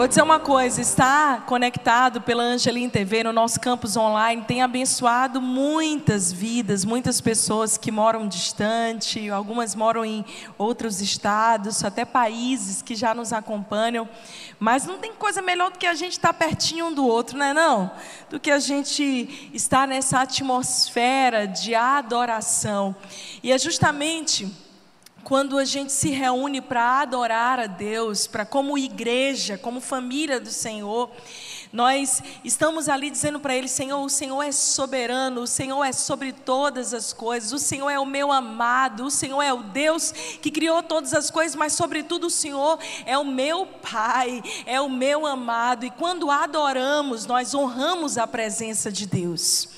Vou dizer uma coisa: estar conectado pela Angelim TV no nosso campus online tem abençoado muitas vidas, muitas pessoas que moram distante, algumas moram em outros estados, até países que já nos acompanham. Mas não tem coisa melhor do que a gente estar pertinho um do outro, não é não? Do que a gente estar nessa atmosfera de adoração. E é justamente quando a gente se reúne para adorar a Deus, para como igreja, como família do Senhor, nós estamos ali dizendo para Ele: Senhor, o Senhor é soberano, o Senhor é sobre todas as coisas, o Senhor é o meu amado, o Senhor é o Deus que criou todas as coisas, mas, sobretudo, o Senhor é o meu Pai, é o meu amado. E quando adoramos, nós honramos a presença de Deus.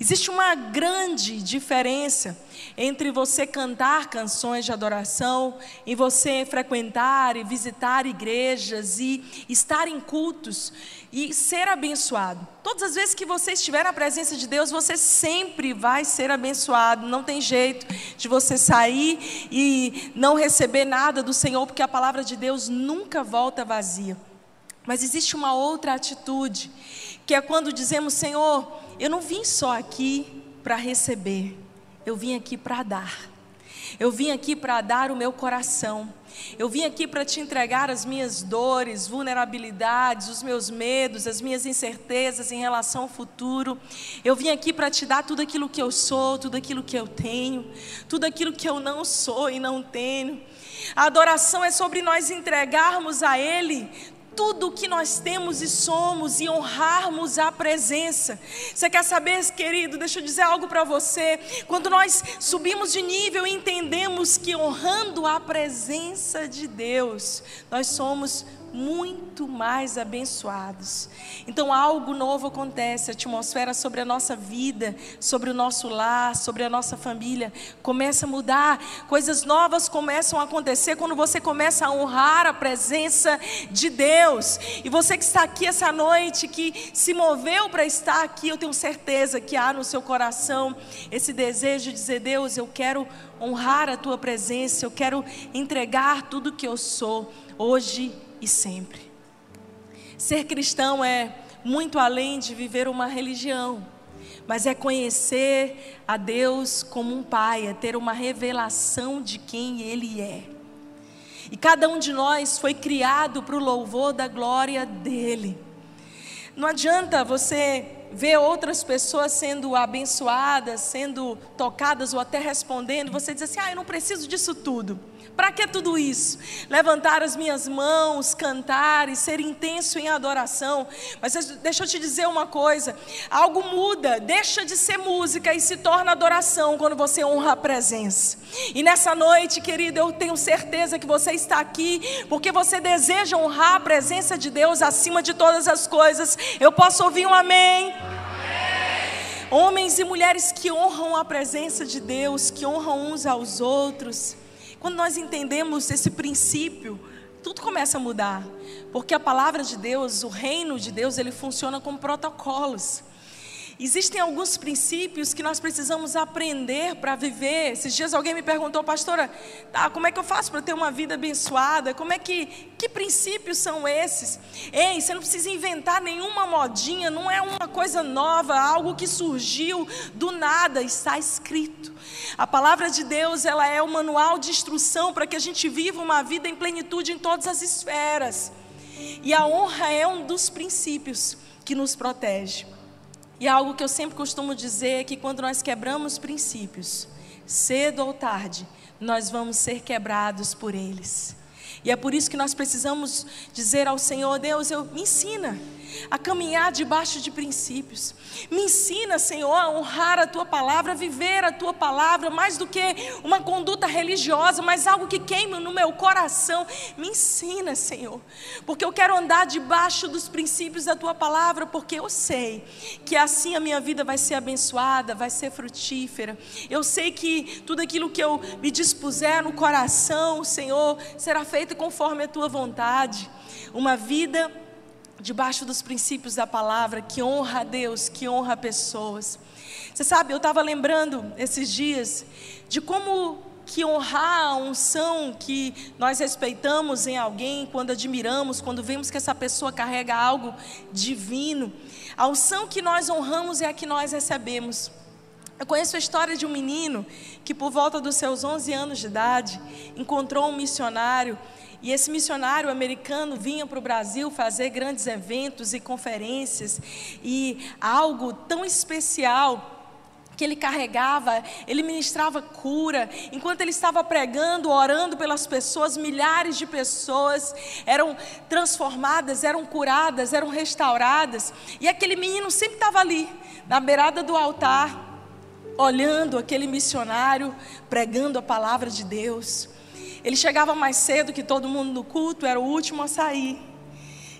Existe uma grande diferença entre você cantar canções de adoração, e você frequentar e visitar igrejas e estar em cultos e ser abençoado. Todas as vezes que você estiver na presença de Deus, você sempre vai ser abençoado. Não tem jeito de você sair e não receber nada do Senhor, porque a palavra de Deus nunca volta vazia. Mas existe uma outra atitude, que é quando dizemos: Senhor, eu não vim só aqui para receber, eu vim aqui para dar. Eu vim aqui para dar o meu coração. Eu vim aqui para te entregar as minhas dores, vulnerabilidades, os meus medos, as minhas incertezas em relação ao futuro. Eu vim aqui para te dar tudo aquilo que eu sou, tudo aquilo que eu tenho, tudo aquilo que eu não sou e não tenho. A adoração é sobre nós entregarmos a Ele tudo o que nós temos e somos e honrarmos a presença. Você quer saber, querido? Deixa eu dizer algo para você. Quando nós subimos de nível e entendemos que honrando a presença de Deus, nós somos muito mais abençoados. Então algo novo acontece, a atmosfera sobre a nossa vida, sobre o nosso lar, sobre a nossa família começa a mudar, coisas novas começam a acontecer quando você começa a honrar a presença de Deus. E você que está aqui essa noite, que se moveu para estar aqui, eu tenho certeza que há no seu coração esse desejo de dizer: Deus, eu quero honrar a tua presença, eu quero entregar tudo que eu sou hoje e sempre. Ser cristão é muito além de viver uma religião, mas é conhecer a Deus como um Pai, é ter uma revelação de quem Ele é. E cada um de nós foi criado para o louvor da glória dEle. Não adianta você ver outras pessoas sendo abençoadas, sendo tocadas ou até respondendo, você diz assim: ah, eu não preciso disso tudo. Para que tudo isso? Levantar as minhas mãos, cantar e ser intenso em adoração. Mas deixa eu te dizer uma coisa: algo muda, deixa de ser música e se torna adoração quando você honra a presença. E nessa noite, querido, eu tenho certeza que você está aqui porque você deseja honrar a presença de Deus acima de todas as coisas. Eu posso ouvir um amém? Homens e mulheres que honram a presença de Deus, que honram uns aos outros. Quando nós entendemos esse princípio, tudo começa a mudar. Porque a palavra de Deus, o reino de Deus, ele funciona com protocolos. Existem alguns princípios que nós precisamos aprender para viver. Esses dias alguém me perguntou, pastora, tá, como é que eu faço para ter uma vida abençoada? Como é que, que princípios são esses? Ei, você não precisa inventar nenhuma modinha, não é uma coisa nova, algo que surgiu do nada, está escrito. A palavra de Deus, ela é o manual de instrução para que a gente viva uma vida em plenitude em todas as esferas. E a honra é um dos princípios que nos protege. E algo que eu sempre costumo dizer é que quando nós quebramos princípios, cedo ou tarde, nós vamos ser quebrados por eles. E é por isso que nós precisamos dizer ao Senhor, Deus, eu me ensina a caminhar debaixo de princípios. Me ensina, Senhor, a honrar a tua palavra, a viver a tua palavra, mais do que uma conduta religiosa, mas algo que queima no meu coração. Me ensina, Senhor, porque eu quero andar debaixo dos princípios da tua palavra, porque eu sei que assim a minha vida vai ser abençoada, vai ser frutífera. Eu sei que tudo aquilo que eu me dispuser no coração, Senhor, será feito conforme a tua vontade. Uma vida debaixo dos princípios da palavra, que honra a Deus, que honra pessoas. Você sabe, eu estava lembrando esses dias de como que honrar a unção que nós respeitamos em alguém, quando admiramos, quando vemos que essa pessoa carrega algo divino. A unção que nós honramos é a que nós recebemos. Eu conheço a história de um menino que, por volta dos seus 11 anos de idade, encontrou um missionário. E esse missionário americano vinha para o Brasil fazer grandes eventos e conferências. E algo tão especial que ele carregava, ele ministrava cura. Enquanto ele estava pregando, orando pelas pessoas, milhares de pessoas eram transformadas, eram curadas, eram restauradas. E aquele menino sempre estava ali, na beirada do altar, olhando aquele missionário pregando a palavra de Deus. Ele chegava mais cedo que todo mundo no culto, era o último a sair.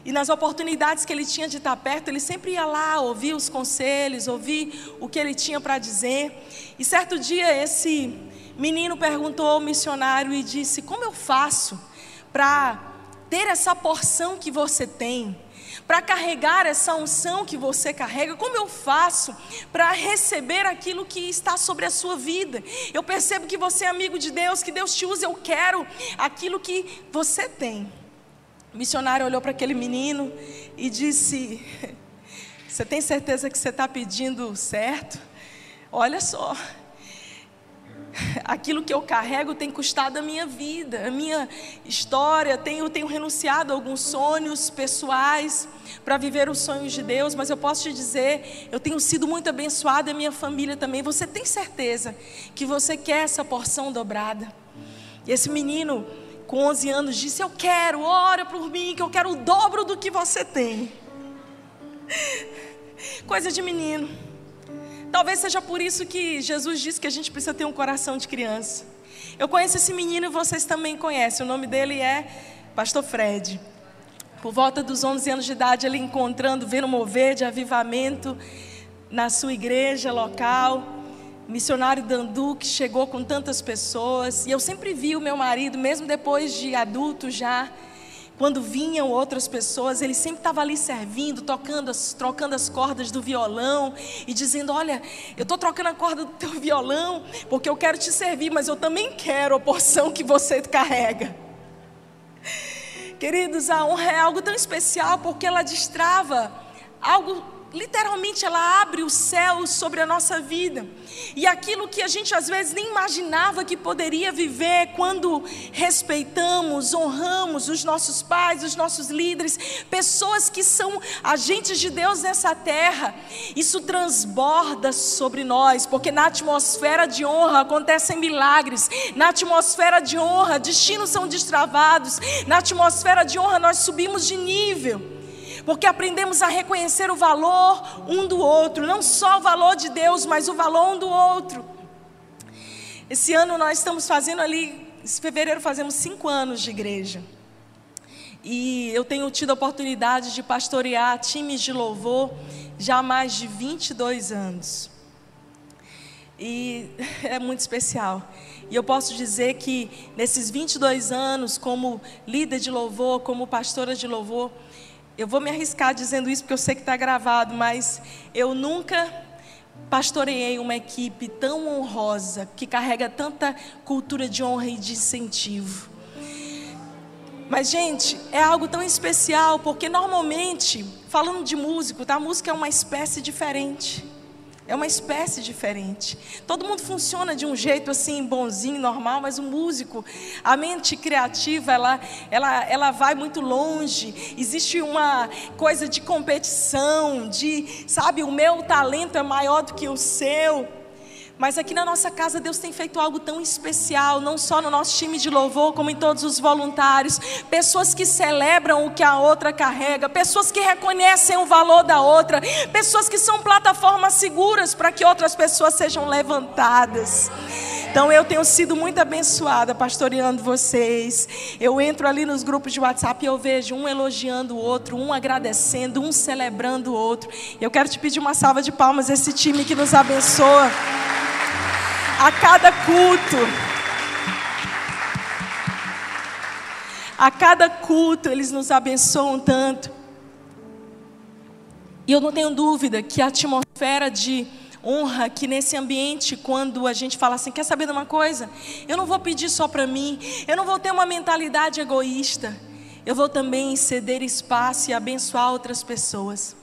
E nas oportunidades que ele tinha de estar perto, ele sempre ia lá ouvir os conselhos, ouvir o que ele tinha para dizer. E certo dia esse menino perguntou ao missionário e disse: Como eu faço para ter essa porção que você tem? Para carregar essa unção que você carrega? Como eu faço para receber aquilo que está sobre a sua vida? Eu percebo que você é amigo de Deus, que Deus te usa, eu quero aquilo que você tem. O missionário olhou para aquele menino e disse: Você tem certeza que você está pedindo certo? Olha só, aquilo que eu carrego tem custado a minha vida, a minha história. Tenho, tenho renunciado a alguns sonhos pessoais para viver os sonhos de Deus, mas eu posso te dizer, eu tenho sido muito abençoada e minha família também. Você tem certeza que você quer essa porção dobrada? E esse menino, com 11 anos, disse: Eu quero, ora por mim, que eu quero o dobro do que você tem. Coisa de menino. Talvez seja por isso que Jesus disse que a gente precisa ter um coração de criança. Eu conheço esse menino e vocês também conhecem. O nome dele é Pastor Fred. Por volta dos 11 anos de idade, ele encontrando, vendo mover de avivamento na sua igreja local. Missionário Dandu, que chegou com tantas pessoas. E eu sempre vi o meu marido, mesmo depois de adulto já, quando vinham outras pessoas, ele sempre estava ali servindo, tocando, as, trocando as cordas do violão e dizendo: Olha, eu estou trocando a corda do teu violão porque eu quero te servir, mas eu também quero a porção que você carrega. Queridos, a honra é algo tão especial porque ela destrava algo literalmente ela abre o céu sobre a nossa vida. E aquilo que a gente às vezes nem imaginava que poderia viver quando respeitamos, honramos os nossos pais, os nossos líderes, pessoas que são agentes de Deus nessa terra, isso transborda sobre nós, porque na atmosfera de honra acontecem milagres, na atmosfera de honra destinos são destravados, na atmosfera de honra nós subimos de nível porque aprendemos a reconhecer o valor um do outro, não só o valor de Deus, mas o valor um do outro. Esse ano nós estamos fazendo ali, em fevereiro fazemos cinco anos de igreja. E eu tenho tido a oportunidade de pastorear times de louvor já há mais de 22 anos. E é muito especial. E eu posso dizer que nesses 22 anos, como líder de louvor, como pastora de louvor, eu vou me arriscar dizendo isso porque eu sei que está gravado, mas eu nunca pastoreei uma equipe tão honrosa, que carrega tanta cultura de honra e de incentivo. Mas, gente, é algo tão especial, porque normalmente, falando de músico, tá? a música é uma espécie diferente. É uma espécie diferente. Todo mundo funciona de um jeito assim, bonzinho, normal, mas o músico, a mente criativa, ela, ela, ela vai muito longe. Existe uma coisa de competição, de, sabe, o meu talento é maior do que o seu. Mas aqui na nossa casa Deus tem feito algo tão especial, não só no nosso time de louvor, como em todos os voluntários. Pessoas que celebram o que a outra carrega, pessoas que reconhecem o valor da outra, pessoas que são plataformas seguras para que outras pessoas sejam levantadas. Então eu tenho sido muito abençoada pastoreando vocês. Eu entro ali nos grupos de WhatsApp e eu vejo um elogiando o outro, um agradecendo, um celebrando o outro. Eu quero te pedir uma salva de palmas esse time que nos abençoa a cada culto. A cada culto eles nos abençoam tanto. E eu não tenho dúvida que a atmosfera de Honra que nesse ambiente, quando a gente fala assim, quer saber de uma coisa? Eu não vou pedir só para mim, eu não vou ter uma mentalidade egoísta, eu vou também ceder espaço e abençoar outras pessoas.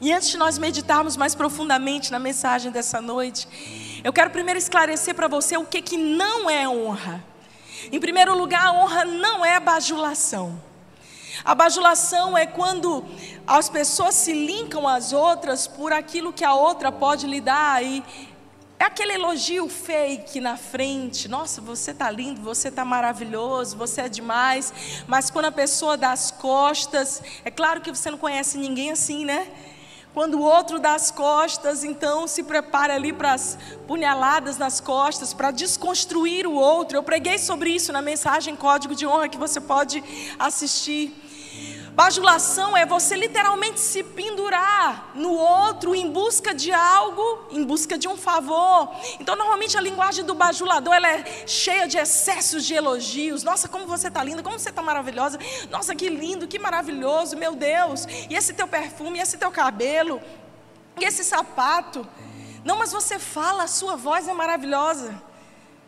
E antes de nós meditarmos mais profundamente na mensagem dessa noite, eu quero primeiro esclarecer para você o que, que não é honra. Em primeiro lugar, a honra não é bajulação. A bajulação é quando as pessoas se linkam às outras por aquilo que a outra pode lhe dar e é aquele elogio fake na frente. Nossa, você está lindo, você está maravilhoso, você é demais. Mas quando a pessoa dá as costas, é claro que você não conhece ninguém assim, né? Quando o outro dá as costas, então se prepara ali para as punhaladas nas costas, para desconstruir o outro. Eu preguei sobre isso na mensagem Código de Honra que você pode assistir. Bajulação é você literalmente se pendurar no outro em busca de algo, em busca de um favor. Então, normalmente a linguagem do bajulador ela é cheia de excessos de elogios. Nossa, como você está linda, como você está maravilhosa. Nossa, que lindo, que maravilhoso, meu Deus. E esse teu perfume, e esse teu cabelo, e esse sapato. Não, mas você fala, a sua voz é maravilhosa.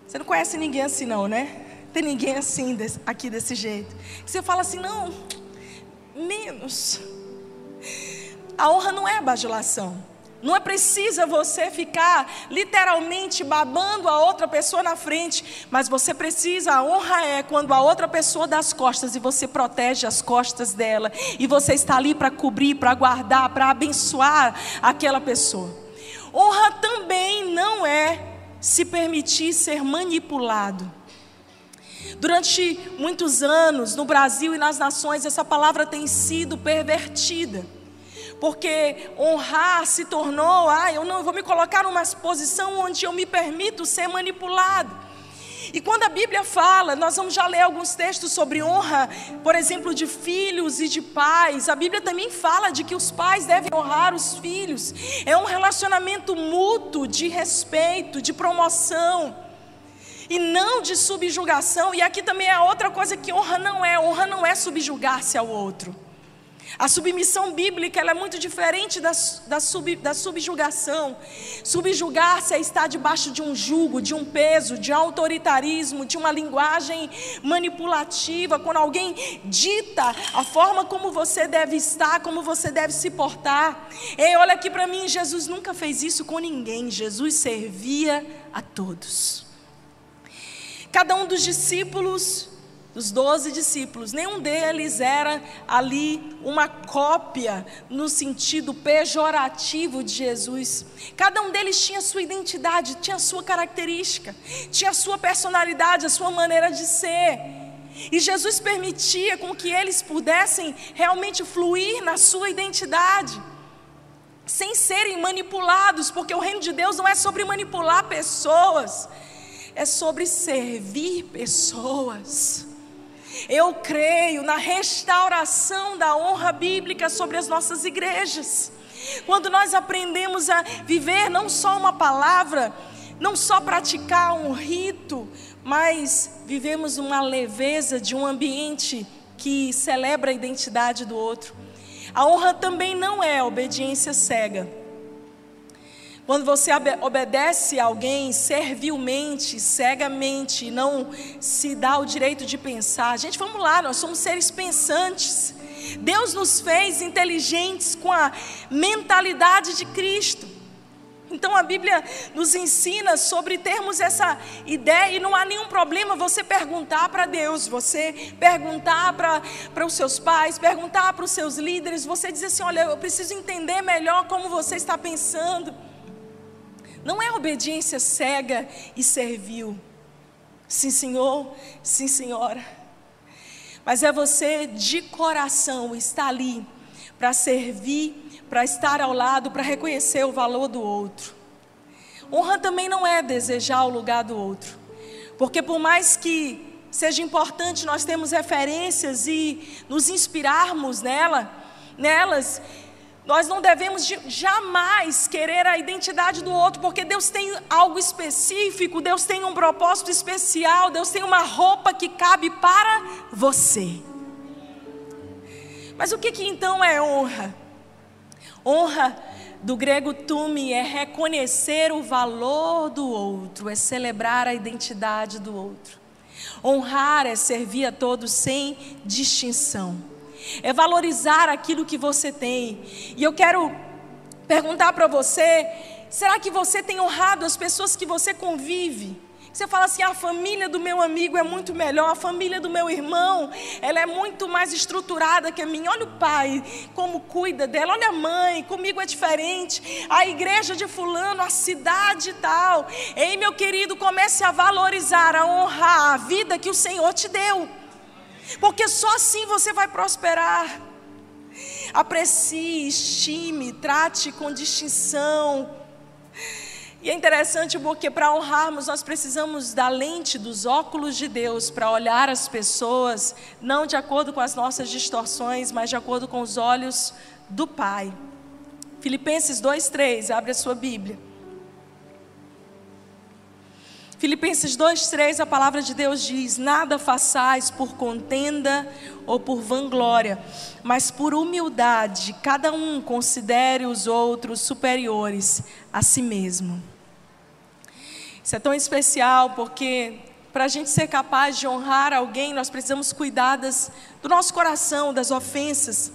Você não conhece ninguém assim, não, né? Tem ninguém assim aqui desse jeito. Você fala assim, não menos. A honra não é bajulação. Não é precisa você ficar literalmente babando a outra pessoa na frente, mas você precisa, a honra é quando a outra pessoa dá as costas e você protege as costas dela, e você está ali para cobrir, para guardar, para abençoar aquela pessoa. Honra também não é se permitir ser manipulado. Durante muitos anos, no Brasil e nas nações, essa palavra tem sido pervertida. Porque honrar se tornou, ah, eu não vou me colocar numa posição onde eu me permito ser manipulado. E quando a Bíblia fala, nós vamos já ler alguns textos sobre honra, por exemplo, de filhos e de pais. A Bíblia também fala de que os pais devem honrar os filhos. É um relacionamento mútuo de respeito, de promoção e não de subjugação. E aqui também é outra coisa que honra não é: honra não é subjugar-se ao outro. A submissão bíblica é muito diferente da, da, sub, da subjugação. Subjugar-se é estar debaixo de um jugo, de um peso, de autoritarismo, de uma linguagem manipulativa, quando alguém dita a forma como você deve estar, como você deve se portar. Ei, olha aqui para mim, Jesus nunca fez isso com ninguém, Jesus servia a todos. Cada um dos discípulos, dos doze discípulos, nenhum deles era ali uma cópia no sentido pejorativo de Jesus. Cada um deles tinha sua identidade, tinha sua característica, tinha sua personalidade, a sua maneira de ser. E Jesus permitia com que eles pudessem realmente fluir na sua identidade sem serem manipulados, porque o reino de Deus não é sobre manipular pessoas, é sobre servir pessoas. Eu creio na restauração da honra bíblica sobre as nossas igrejas. Quando nós aprendemos a viver não só uma palavra, não só praticar um rito, mas vivemos uma leveza de um ambiente que celebra a identidade do outro. A honra também não é obediência cega. Quando você obedece a alguém servilmente, cegamente, não se dá o direito de pensar. Gente, vamos lá, nós somos seres pensantes. Deus nos fez inteligentes com a mentalidade de Cristo. Então a Bíblia nos ensina sobre termos essa ideia e não há nenhum problema você perguntar para Deus, você perguntar para os seus pais, perguntar para os seus líderes, você dizer assim: olha, eu preciso entender melhor como você está pensando. Não é obediência cega e servil. Sim, senhor, sim, senhora. Mas é você de coração estar ali para servir, para estar ao lado, para reconhecer o valor do outro. Honra também não é desejar o lugar do outro. Porque por mais que seja importante nós termos referências e nos inspirarmos nela, nelas, nós não devemos jamais querer a identidade do outro, porque Deus tem algo específico, Deus tem um propósito especial, Deus tem uma roupa que cabe para você. Mas o que, que então é honra? Honra do grego tumi é reconhecer o valor do outro, é celebrar a identidade do outro. Honrar é servir a todos sem distinção, é valorizar aquilo que você tem. E eu quero perguntar para você: será que você tem honrado as pessoas que você convive? Você fala assim: a família do meu amigo é muito melhor, a família do meu irmão, ela é muito mais estruturada que a minha. Olha o pai, como cuida dela, olha a mãe, comigo é diferente. A igreja de Fulano, a cidade e tal. Ei, meu querido, comece a valorizar, a honrar a vida que o Senhor te deu, porque só assim você vai prosperar. Aprecie, estime, trate com distinção e é interessante porque para honrarmos nós precisamos da lente dos óculos de Deus para olhar as pessoas, não de acordo com as nossas distorções, mas de acordo com os olhos do Pai. Filipenses 2:3, abre a sua Bíblia. Filipenses 2:3, a palavra de Deus diz: Nada façais por contenda ou por vanglória, mas por humildade, cada um considere os outros superiores a si mesmo. Isso é tão especial porque para a gente ser capaz de honrar alguém, nós precisamos cuidar das, do nosso coração, das ofensas.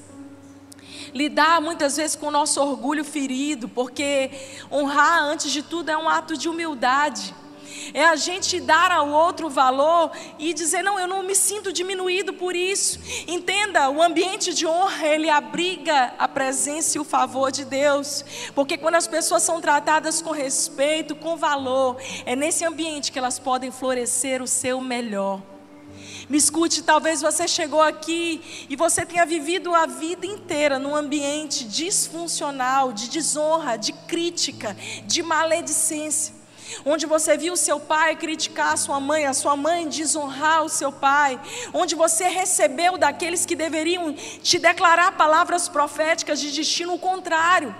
Lidar muitas vezes com o nosso orgulho ferido, porque honrar, antes de tudo, é um ato de humildade é a gente dar ao outro valor e dizer: não, eu não me sinto diminuído por isso. Entenda, o ambiente de honra, ele abriga a presença e o favor de Deus, porque quando as pessoas são tratadas com respeito, com valor, é nesse ambiente que elas podem florescer o seu melhor. Me escute, talvez você chegou aqui e você tenha vivido a vida inteira num ambiente disfuncional, de desonra, de crítica, de maledicência onde você viu seu pai criticar a sua mãe, a sua mãe desonrar o seu pai, onde você recebeu daqueles que deveriam te declarar palavras proféticas de destino contrário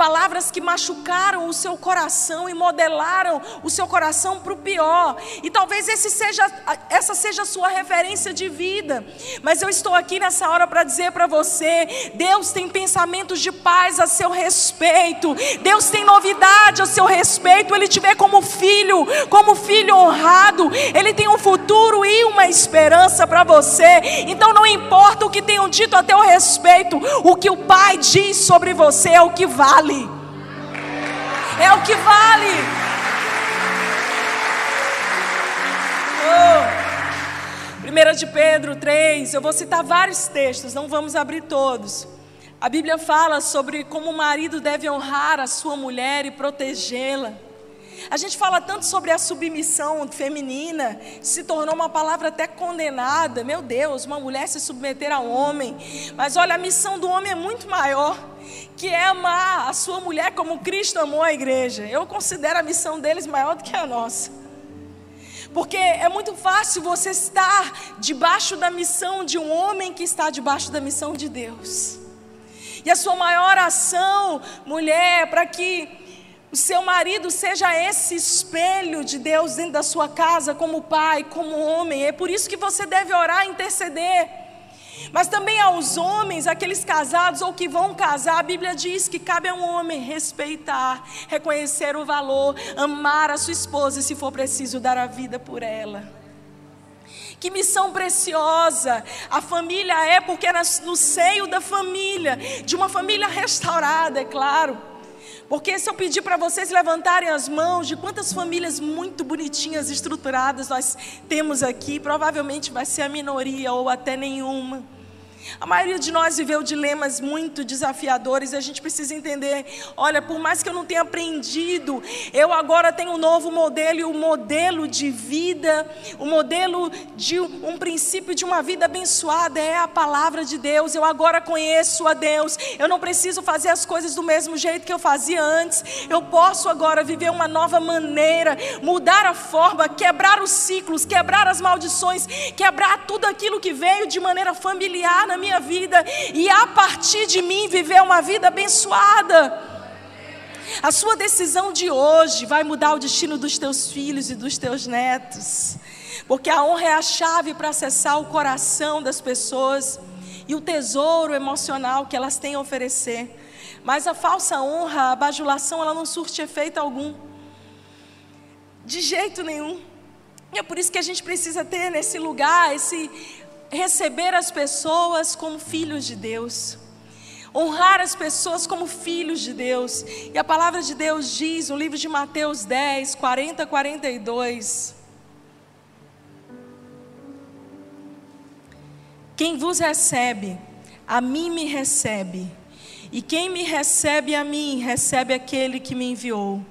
palavras que machucaram o seu coração e modelaram o seu coração para o pior. E talvez seja, essa seja a sua referência de vida. Mas eu estou aqui nessa hora para dizer para você: Deus tem pensamentos de paz a seu respeito, Deus tem novidade a seu respeito. Ele te vê como filho, como filho honrado. Ele tem um futuro e uma esperança para você. Então não importa o que tenham dito a teu respeito, o que o Pai diz sobre você é o que vale. É o que vale. Oh. 1 de Pedro 3, eu vou citar vários textos, não vamos abrir todos. A Bíblia fala sobre como o marido deve honrar a sua mulher e protegê-la. A gente fala tanto sobre a submissão feminina, se tornou uma palavra até condenada. Meu Deus, uma mulher se submeter a um homem. Mas olha, a missão do homem é muito maior, que é amar a sua mulher como Cristo amou a igreja. Eu considero a missão deles maior do que a nossa. Porque é muito fácil você estar debaixo da missão de um homem que está debaixo da missão de Deus. E a sua maior ação, mulher, para que o seu marido seja esse espelho de Deus dentro da sua casa, como pai, como homem. É por isso que você deve orar e interceder. Mas também aos homens, aqueles casados ou que vão casar, a Bíblia diz que cabe a um homem respeitar, reconhecer o valor, amar a sua esposa e, se for preciso, dar a vida por ela. Que missão preciosa a família é, porque é no seio da família, de uma família restaurada, é claro porque se eu pedir para vocês levantarem as mãos de quantas famílias muito bonitinhas, estruturadas nós temos aqui, provavelmente vai ser a minoria ou até nenhuma. A maioria de nós viveu dilemas muito desafiadores e a gente precisa entender: olha, por mais que eu não tenha aprendido, eu agora tenho um novo modelo e o um modelo de vida, o um modelo de um princípio de uma vida abençoada é a palavra de Deus. Eu agora conheço a Deus. Eu não preciso fazer as coisas do mesmo jeito que eu fazia antes. Eu posso agora viver uma nova maneira, mudar a forma, quebrar os ciclos, quebrar as maldições, quebrar tudo aquilo que veio de maneira familiar na minha vida e a partir de mim viver uma vida abençoada. A sua decisão de hoje vai mudar o destino dos teus filhos e dos teus netos. Porque a honra é a chave para acessar o coração das pessoas e o tesouro emocional que elas têm a oferecer. Mas a falsa honra, a bajulação, ela não surte efeito algum. De jeito nenhum. E é por isso que a gente precisa ter nesse lugar, esse receber as pessoas como filhos de Deus. Honrar as pessoas como filhos de Deus. E a palavra de Deus diz no livro de Mateus 10, 40, 42. Quem vos recebe, a mim me recebe. E quem me recebe a mim, recebe aquele que me enviou.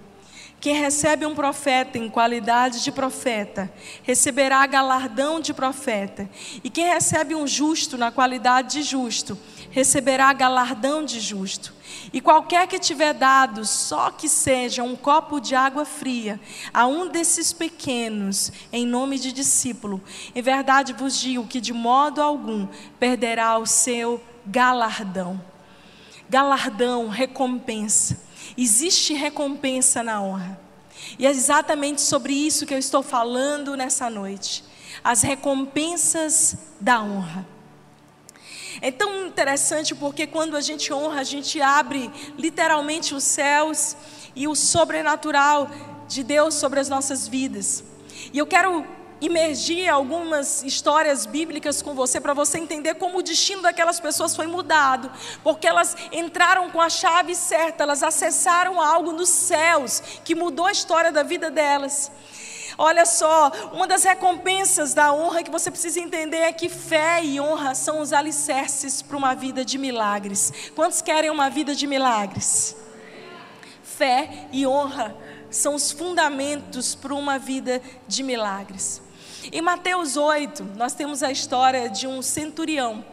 Quem recebe um profeta em qualidade de profeta, receberá galardão de profeta. E quem recebe um justo na qualidade de justo, receberá galardão de justo. E qualquer que tiver dado, só que seja um copo de água fria, a um desses pequenos, em nome de discípulo, em verdade vos digo que de modo algum perderá o seu galardão. Galardão, recompensa. Existe recompensa na honra. E é exatamente sobre isso que eu estou falando nessa noite. As recompensas da honra. É tão interessante porque quando a gente honra, a gente abre literalmente os céus e o sobrenatural de Deus sobre as nossas vidas. E eu quero imergir algumas histórias bíblicas com você para você entender como o destino daquelas pessoas foi mudado, porque elas entraram com a chave certa, elas acessaram algo nos céus que mudou a história da vida delas. Olha só, uma das recompensas da honra que você precisa entender é que fé e honra são os alicerces para uma vida de milagres. Quantos querem uma vida de milagres? Fé e honra são os fundamentos para uma vida de milagres. Em Mateus 8, nós temos a história de um centurião.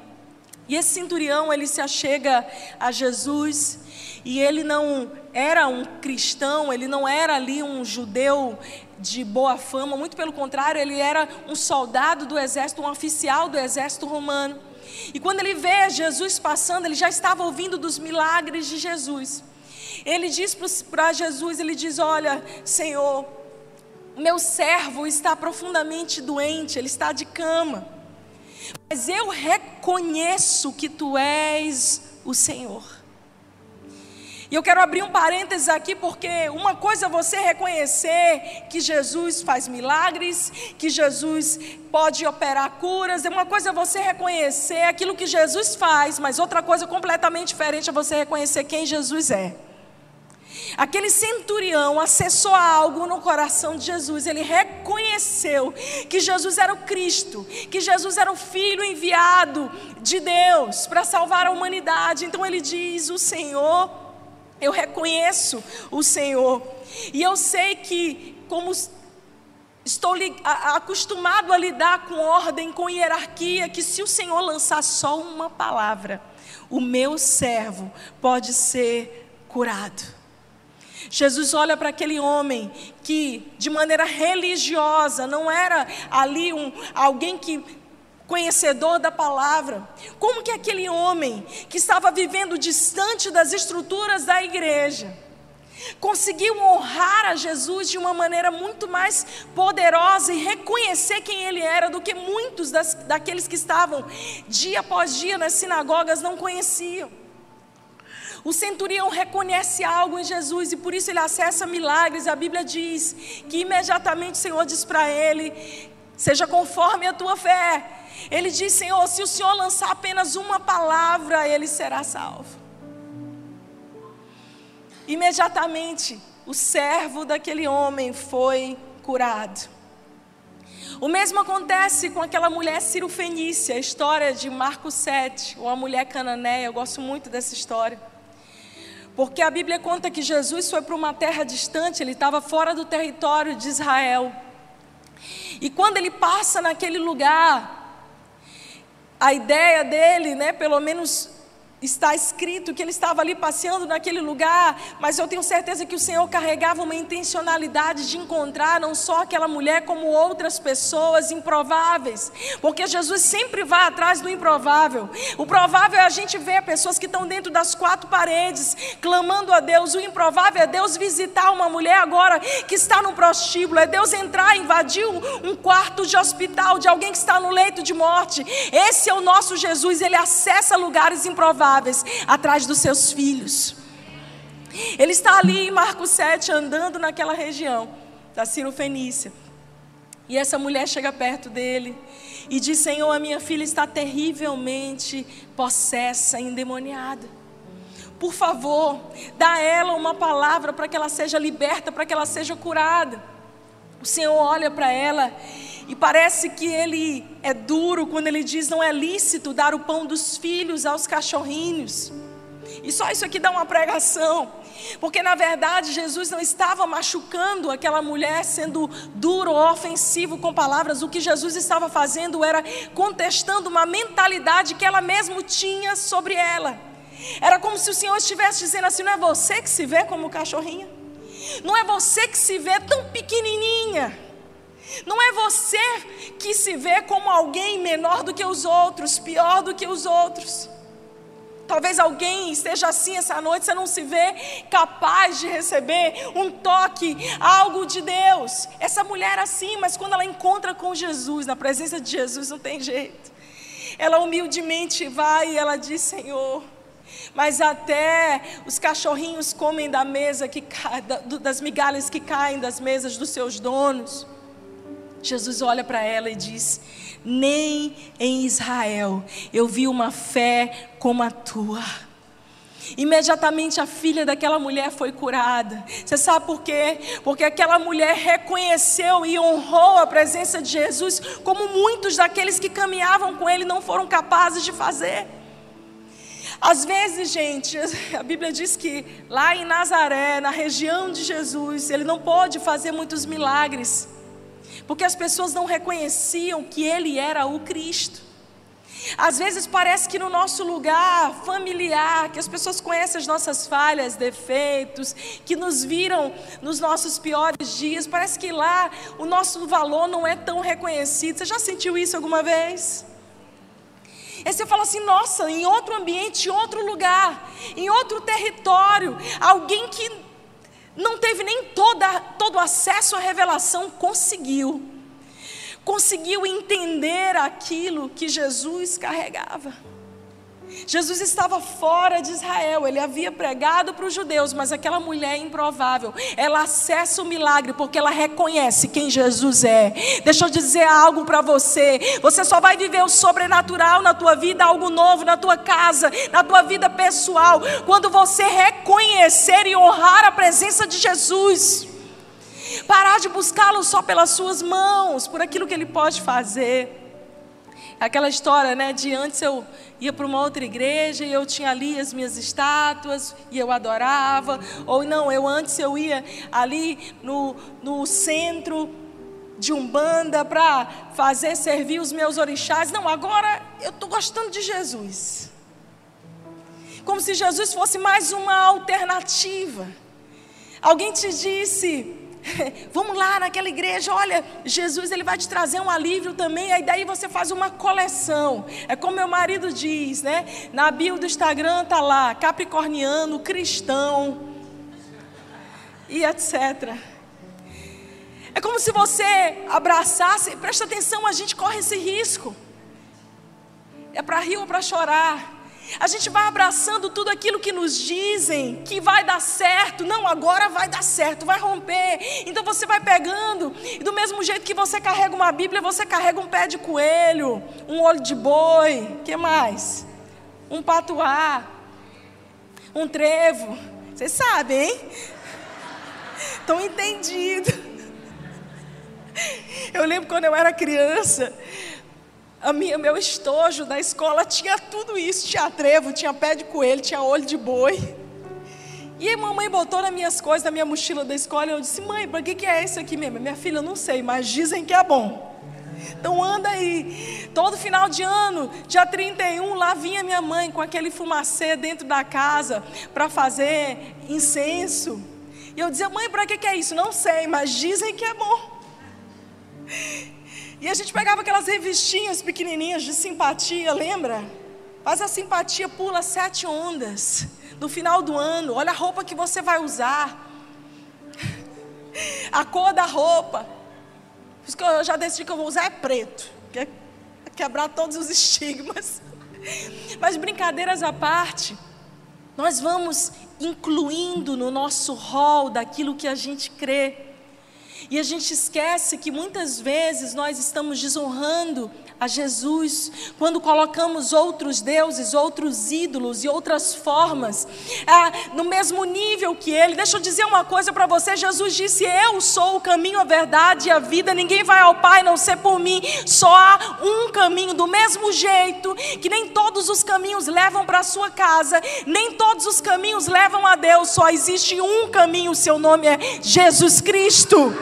E esse centurião, ele se achega a Jesus, e ele não era um cristão, ele não era ali um judeu de boa fama, muito pelo contrário, ele era um soldado do exército, um oficial do exército romano. E quando ele vê Jesus passando, ele já estava ouvindo dos milagres de Jesus. Ele diz para Jesus, ele diz: "Olha, Senhor, meu servo está profundamente doente, ele está de cama. Mas eu reconheço que tu és o Senhor. E eu quero abrir um parênteses aqui, porque uma coisa é você reconhecer que Jesus faz milagres, que Jesus pode operar curas, uma coisa é você reconhecer aquilo que Jesus faz, mas outra coisa completamente diferente é você reconhecer quem Jesus é. Aquele centurião acessou algo no coração de Jesus. Ele reconheceu que Jesus era o Cristo, que Jesus era o Filho enviado de Deus para salvar a humanidade. Então ele diz: O Senhor, eu reconheço o Senhor. E eu sei que, como estou acostumado a lidar com ordem, com hierarquia, que se o Senhor lançar só uma palavra, o meu servo pode ser curado. Jesus olha para aquele homem que, de maneira religiosa, não era ali um, alguém que conhecedor da palavra. Como que aquele homem que estava vivendo distante das estruturas da igreja conseguiu honrar a Jesus de uma maneira muito mais poderosa e reconhecer quem ele era do que muitos das, daqueles que estavam dia após dia nas sinagogas não conheciam. O centurião reconhece algo em Jesus e por isso ele acessa milagres. A Bíblia diz que imediatamente o Senhor diz para ele: Seja conforme a tua fé. Ele diz: Senhor, se o Senhor lançar apenas uma palavra, ele será salvo. Imediatamente, o servo daquele homem foi curado. O mesmo acontece com aquela mulher cirofenícia, a história de Marcos 7, uma mulher cananeia, eu gosto muito dessa história. Porque a Bíblia conta que Jesus foi para uma terra distante, ele estava fora do território de Israel. E quando ele passa naquele lugar, a ideia dele, né, pelo menos Está escrito que ele estava ali passeando naquele lugar, mas eu tenho certeza que o Senhor carregava uma intencionalidade de encontrar não só aquela mulher, como outras pessoas improváveis, porque Jesus sempre vai atrás do improvável. O provável é a gente ver pessoas que estão dentro das quatro paredes, clamando a Deus. O improvável é Deus visitar uma mulher agora que está no prostíbulo, é Deus entrar, invadir um quarto de hospital de alguém que está no leito de morte. Esse é o nosso Jesus, ele acessa lugares improváveis atrás dos seus filhos. Ele está ali em Marcos 7, andando naquela região da Ciro Fenícia. E essa mulher chega perto dele e diz: Senhor, a minha filha está terrivelmente possessa, endemoniada. Por favor, dá a ela uma palavra para que ela seja liberta, para que ela seja curada. O Senhor olha para ela e parece que ele é duro quando ele diz: não é lícito dar o pão dos filhos aos cachorrinhos. E só isso aqui dá uma pregação. Porque na verdade Jesus não estava machucando aquela mulher, sendo duro ou ofensivo com palavras. O que Jesus estava fazendo era contestando uma mentalidade que ela mesma tinha sobre ela. Era como se o Senhor estivesse dizendo assim: não é você que se vê como cachorrinha, não é você que se vê tão pequenininha. Não é você que se vê como alguém menor do que os outros, pior do que os outros. Talvez alguém esteja assim essa noite, você não se vê capaz de receber um toque, algo de Deus. Essa mulher assim, mas quando ela encontra com Jesus, na presença de Jesus, não tem jeito. Ela humildemente vai e ela diz: Senhor, mas até os cachorrinhos comem da mesa que das migalhas que caem das mesas dos seus donos. Jesus olha para ela e diz: Nem em Israel eu vi uma fé como a tua. Imediatamente a filha daquela mulher foi curada. Você sabe por quê? Porque aquela mulher reconheceu e honrou a presença de Jesus, como muitos daqueles que caminhavam com ele não foram capazes de fazer. Às vezes, gente, a Bíblia diz que lá em Nazaré, na região de Jesus, ele não pôde fazer muitos milagres porque as pessoas não reconheciam que ele era o Cristo. Às vezes parece que no nosso lugar familiar, que as pessoas conhecem as nossas falhas, defeitos, que nos viram nos nossos piores dias, parece que lá o nosso valor não é tão reconhecido. Você já sentiu isso alguma vez? E você fala assim: nossa, em outro ambiente, em outro lugar, em outro território, alguém que não teve nem toda, todo acesso à revelação, conseguiu. Conseguiu entender aquilo que Jesus carregava. Jesus estava fora de Israel, ele havia pregado para os judeus, mas aquela mulher improvável, ela acessa o milagre porque ela reconhece quem Jesus é. Deixa eu dizer algo para você: você só vai viver o sobrenatural na tua vida, algo novo na tua casa, na tua vida pessoal, quando você reconhecer e honrar a presença de Jesus. Parar de buscá-lo só pelas suas mãos, por aquilo que ele pode fazer. Aquela história, né, de antes eu ia para uma outra igreja e eu tinha ali as minhas estátuas e eu adorava, ou não, eu antes eu ia ali no, no centro de Umbanda para fazer servir os meus orixás. Não, agora eu estou gostando de Jesus. Como se Jesus fosse mais uma alternativa. Alguém te disse, Vamos lá naquela igreja, olha, Jesus ele vai te trazer um alívio também, aí daí você faz uma coleção. É como meu marido diz, né? Na bio do Instagram tá lá, capricorniano, cristão e etc. É como se você abraçasse, presta atenção, a gente corre esse risco. É para rir ou para chorar. A gente vai abraçando tudo aquilo que nos dizem que vai dar certo. Não, agora vai dar certo, vai romper. Então você vai pegando, e do mesmo jeito que você carrega uma Bíblia, você carrega um pé de coelho, um olho de boi, que mais? Um patuá, um trevo. Vocês sabem, hein? Estão entendidos. Eu lembro quando eu era criança, a minha, meu estojo da escola tinha tudo isso: tinha trevo, tinha pé de coelho, tinha olho de boi. E a mamãe botou nas minhas coisas, na minha mochila da escola, e eu disse: Mãe, para que, que é isso aqui mesmo? Minha filha, não sei, mas dizem que é bom. Então anda aí. Todo final de ano, dia 31, lá vinha minha mãe com aquele fumacê dentro da casa para fazer incenso. E eu dizia: Mãe, para que, que é isso? Não sei, mas dizem que é bom. E a gente pegava aquelas revistinhas pequenininhas de simpatia, lembra? Faz a simpatia, pula sete ondas. No final do ano, olha a roupa que você vai usar. A cor da roupa. Por isso que eu já decidi que eu vou usar é preto. Que é quebrar todos os estigmas. Mas brincadeiras à parte. Nós vamos incluindo no nosso rol daquilo que a gente crê. E a gente esquece que muitas vezes nós estamos desonrando a Jesus, quando colocamos outros deuses, outros ídolos e outras formas é, no mesmo nível que Ele. Deixa eu dizer uma coisa para você: Jesus disse: Eu sou o caminho, a verdade e a vida. Ninguém vai ao Pai não ser por mim. Só há um caminho, do mesmo jeito que nem todos os caminhos levam para a sua casa, nem todos os caminhos levam a Deus. Só existe um caminho, seu nome é Jesus Cristo.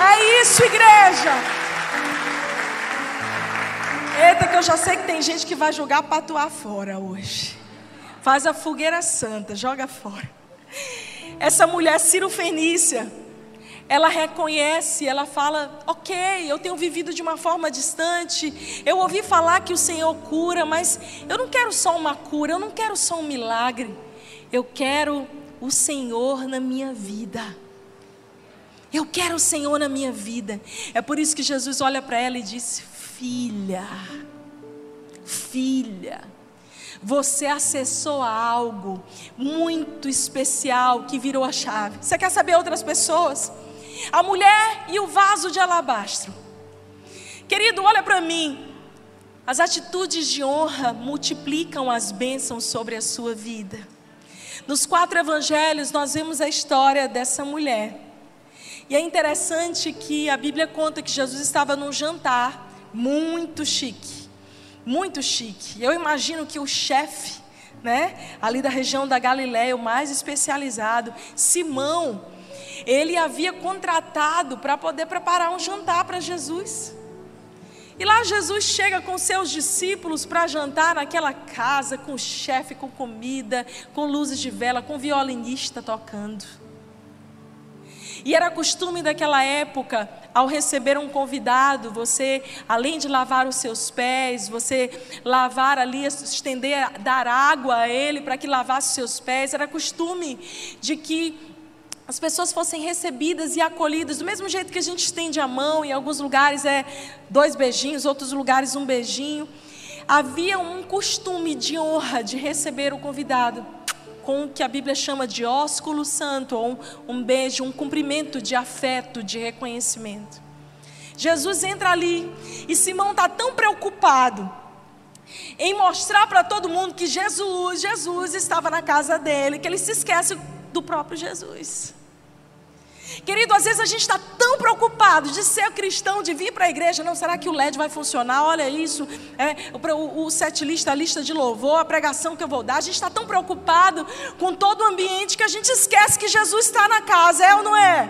É isso, igreja. Eita, que eu já sei que tem gente que vai jogar patuar fora hoje. Faz a fogueira santa, joga fora. Essa mulher Ciro Fenícia, ela reconhece, ela fala: Ok, eu tenho vivido de uma forma distante. Eu ouvi falar que o Senhor cura, mas eu não quero só uma cura, eu não quero só um milagre. Eu quero o Senhor na minha vida. Eu quero o Senhor na minha vida. É por isso que Jesus olha para ela e diz: filha, filha, você acessou a algo muito especial que virou a chave. Você quer saber outras pessoas? A mulher e o vaso de alabastro. Querido, olha para mim. As atitudes de honra multiplicam as bênçãos sobre a sua vida. Nos quatro evangelhos, nós vemos a história dessa mulher. E é interessante que a Bíblia conta que Jesus estava num jantar muito chique. Muito chique. Eu imagino que o chefe, né, ali da região da Galiléia, o mais especializado, Simão, ele havia contratado para poder preparar um jantar para Jesus. E lá Jesus chega com seus discípulos para jantar naquela casa, com o chefe, com comida, com luzes de vela, com violinista tocando. E era costume daquela época, ao receber um convidado, você, além de lavar os seus pés, você lavar ali, estender, dar água a ele para que lavasse os seus pés, era costume de que as pessoas fossem recebidas e acolhidas, do mesmo jeito que a gente estende a mão, em alguns lugares é dois beijinhos, outros lugares um beijinho. Havia um costume de honra de receber o convidado com o que a Bíblia chama de ósculo santo, ou um, um beijo, um cumprimento de afeto, de reconhecimento. Jesus entra ali e Simão está tão preocupado em mostrar para todo mundo que Jesus, Jesus estava na casa dele, que ele se esquece do próprio Jesus. Querido, às vezes a gente está tão preocupado de ser cristão, de vir para a igreja. Não, será que o LED vai funcionar? Olha isso, é, o, o set lista, a lista de louvor, a pregação que eu vou dar. A gente está tão preocupado com todo o ambiente que a gente esquece que Jesus está na casa, é ou não é?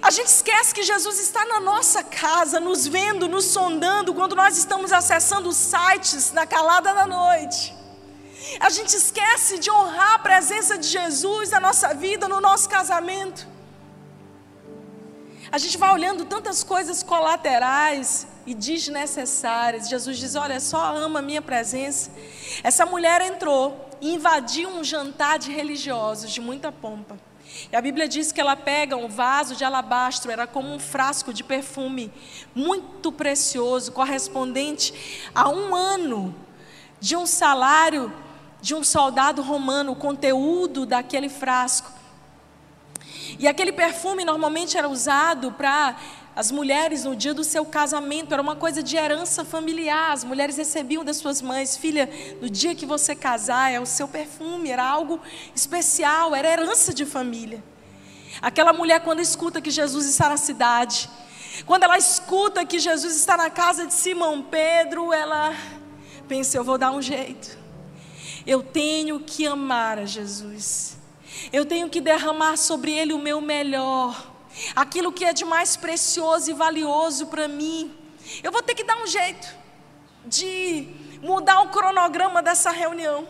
A gente esquece que Jesus está na nossa casa, nos vendo, nos sondando, quando nós estamos acessando os sites na calada da noite. A gente esquece de honrar a presença de Jesus na nossa vida, no nosso casamento. A gente vai olhando tantas coisas colaterais e desnecessárias. Jesus diz: Olha, só ama a minha presença. Essa mulher entrou e invadiu um jantar de religiosos de muita pompa. E a Bíblia diz que ela pega um vaso de alabastro, era como um frasco de perfume, muito precioso, correspondente a um ano de um salário de um soldado romano, o conteúdo daquele frasco. E aquele perfume normalmente era usado para as mulheres no dia do seu casamento, era uma coisa de herança familiar. As mulheres recebiam das suas mães, filha, no dia que você casar, é o seu perfume, era algo especial, era herança de família. Aquela mulher, quando escuta que Jesus está na cidade, quando ela escuta que Jesus está na casa de Simão Pedro, ela pensa: eu vou dar um jeito. Eu tenho que amar a Jesus. Eu tenho que derramar sobre ele o meu melhor. Aquilo que é de mais precioso e valioso para mim. Eu vou ter que dar um jeito de mudar o cronograma dessa reunião.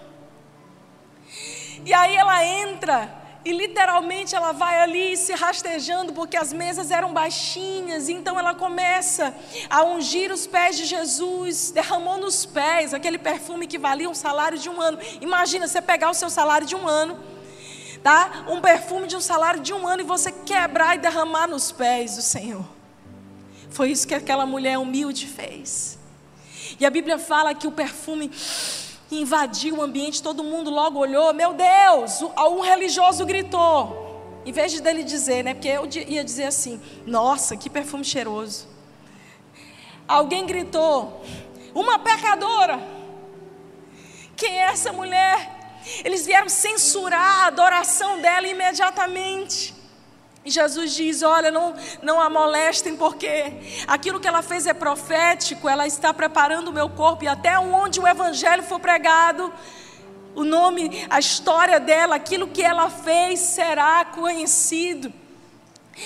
E aí ela entra e literalmente ela vai ali se rastejando, porque as mesas eram baixinhas, então ela começa a ungir os pés de Jesus, derramou nos pés aquele perfume que valia um salário de um ano. Imagina você pegar o seu salário de um ano, tá? Um perfume de um salário de um ano e você quebrar e derramar nos pés do Senhor. Foi isso que aquela mulher humilde fez. E a Bíblia fala que o perfume invadiu o ambiente, todo mundo logo olhou. Meu Deus, um religioso gritou. Em vez de dele dizer, né? Porque eu ia dizer assim: Nossa, que perfume cheiroso. Alguém gritou: Uma pecadora. Quem é essa mulher? Eles vieram censurar a adoração dela imediatamente. E Jesus diz: Olha, não, não a molestem, porque aquilo que ela fez é profético, ela está preparando o meu corpo, e até onde o Evangelho for pregado, o nome, a história dela, aquilo que ela fez será conhecido.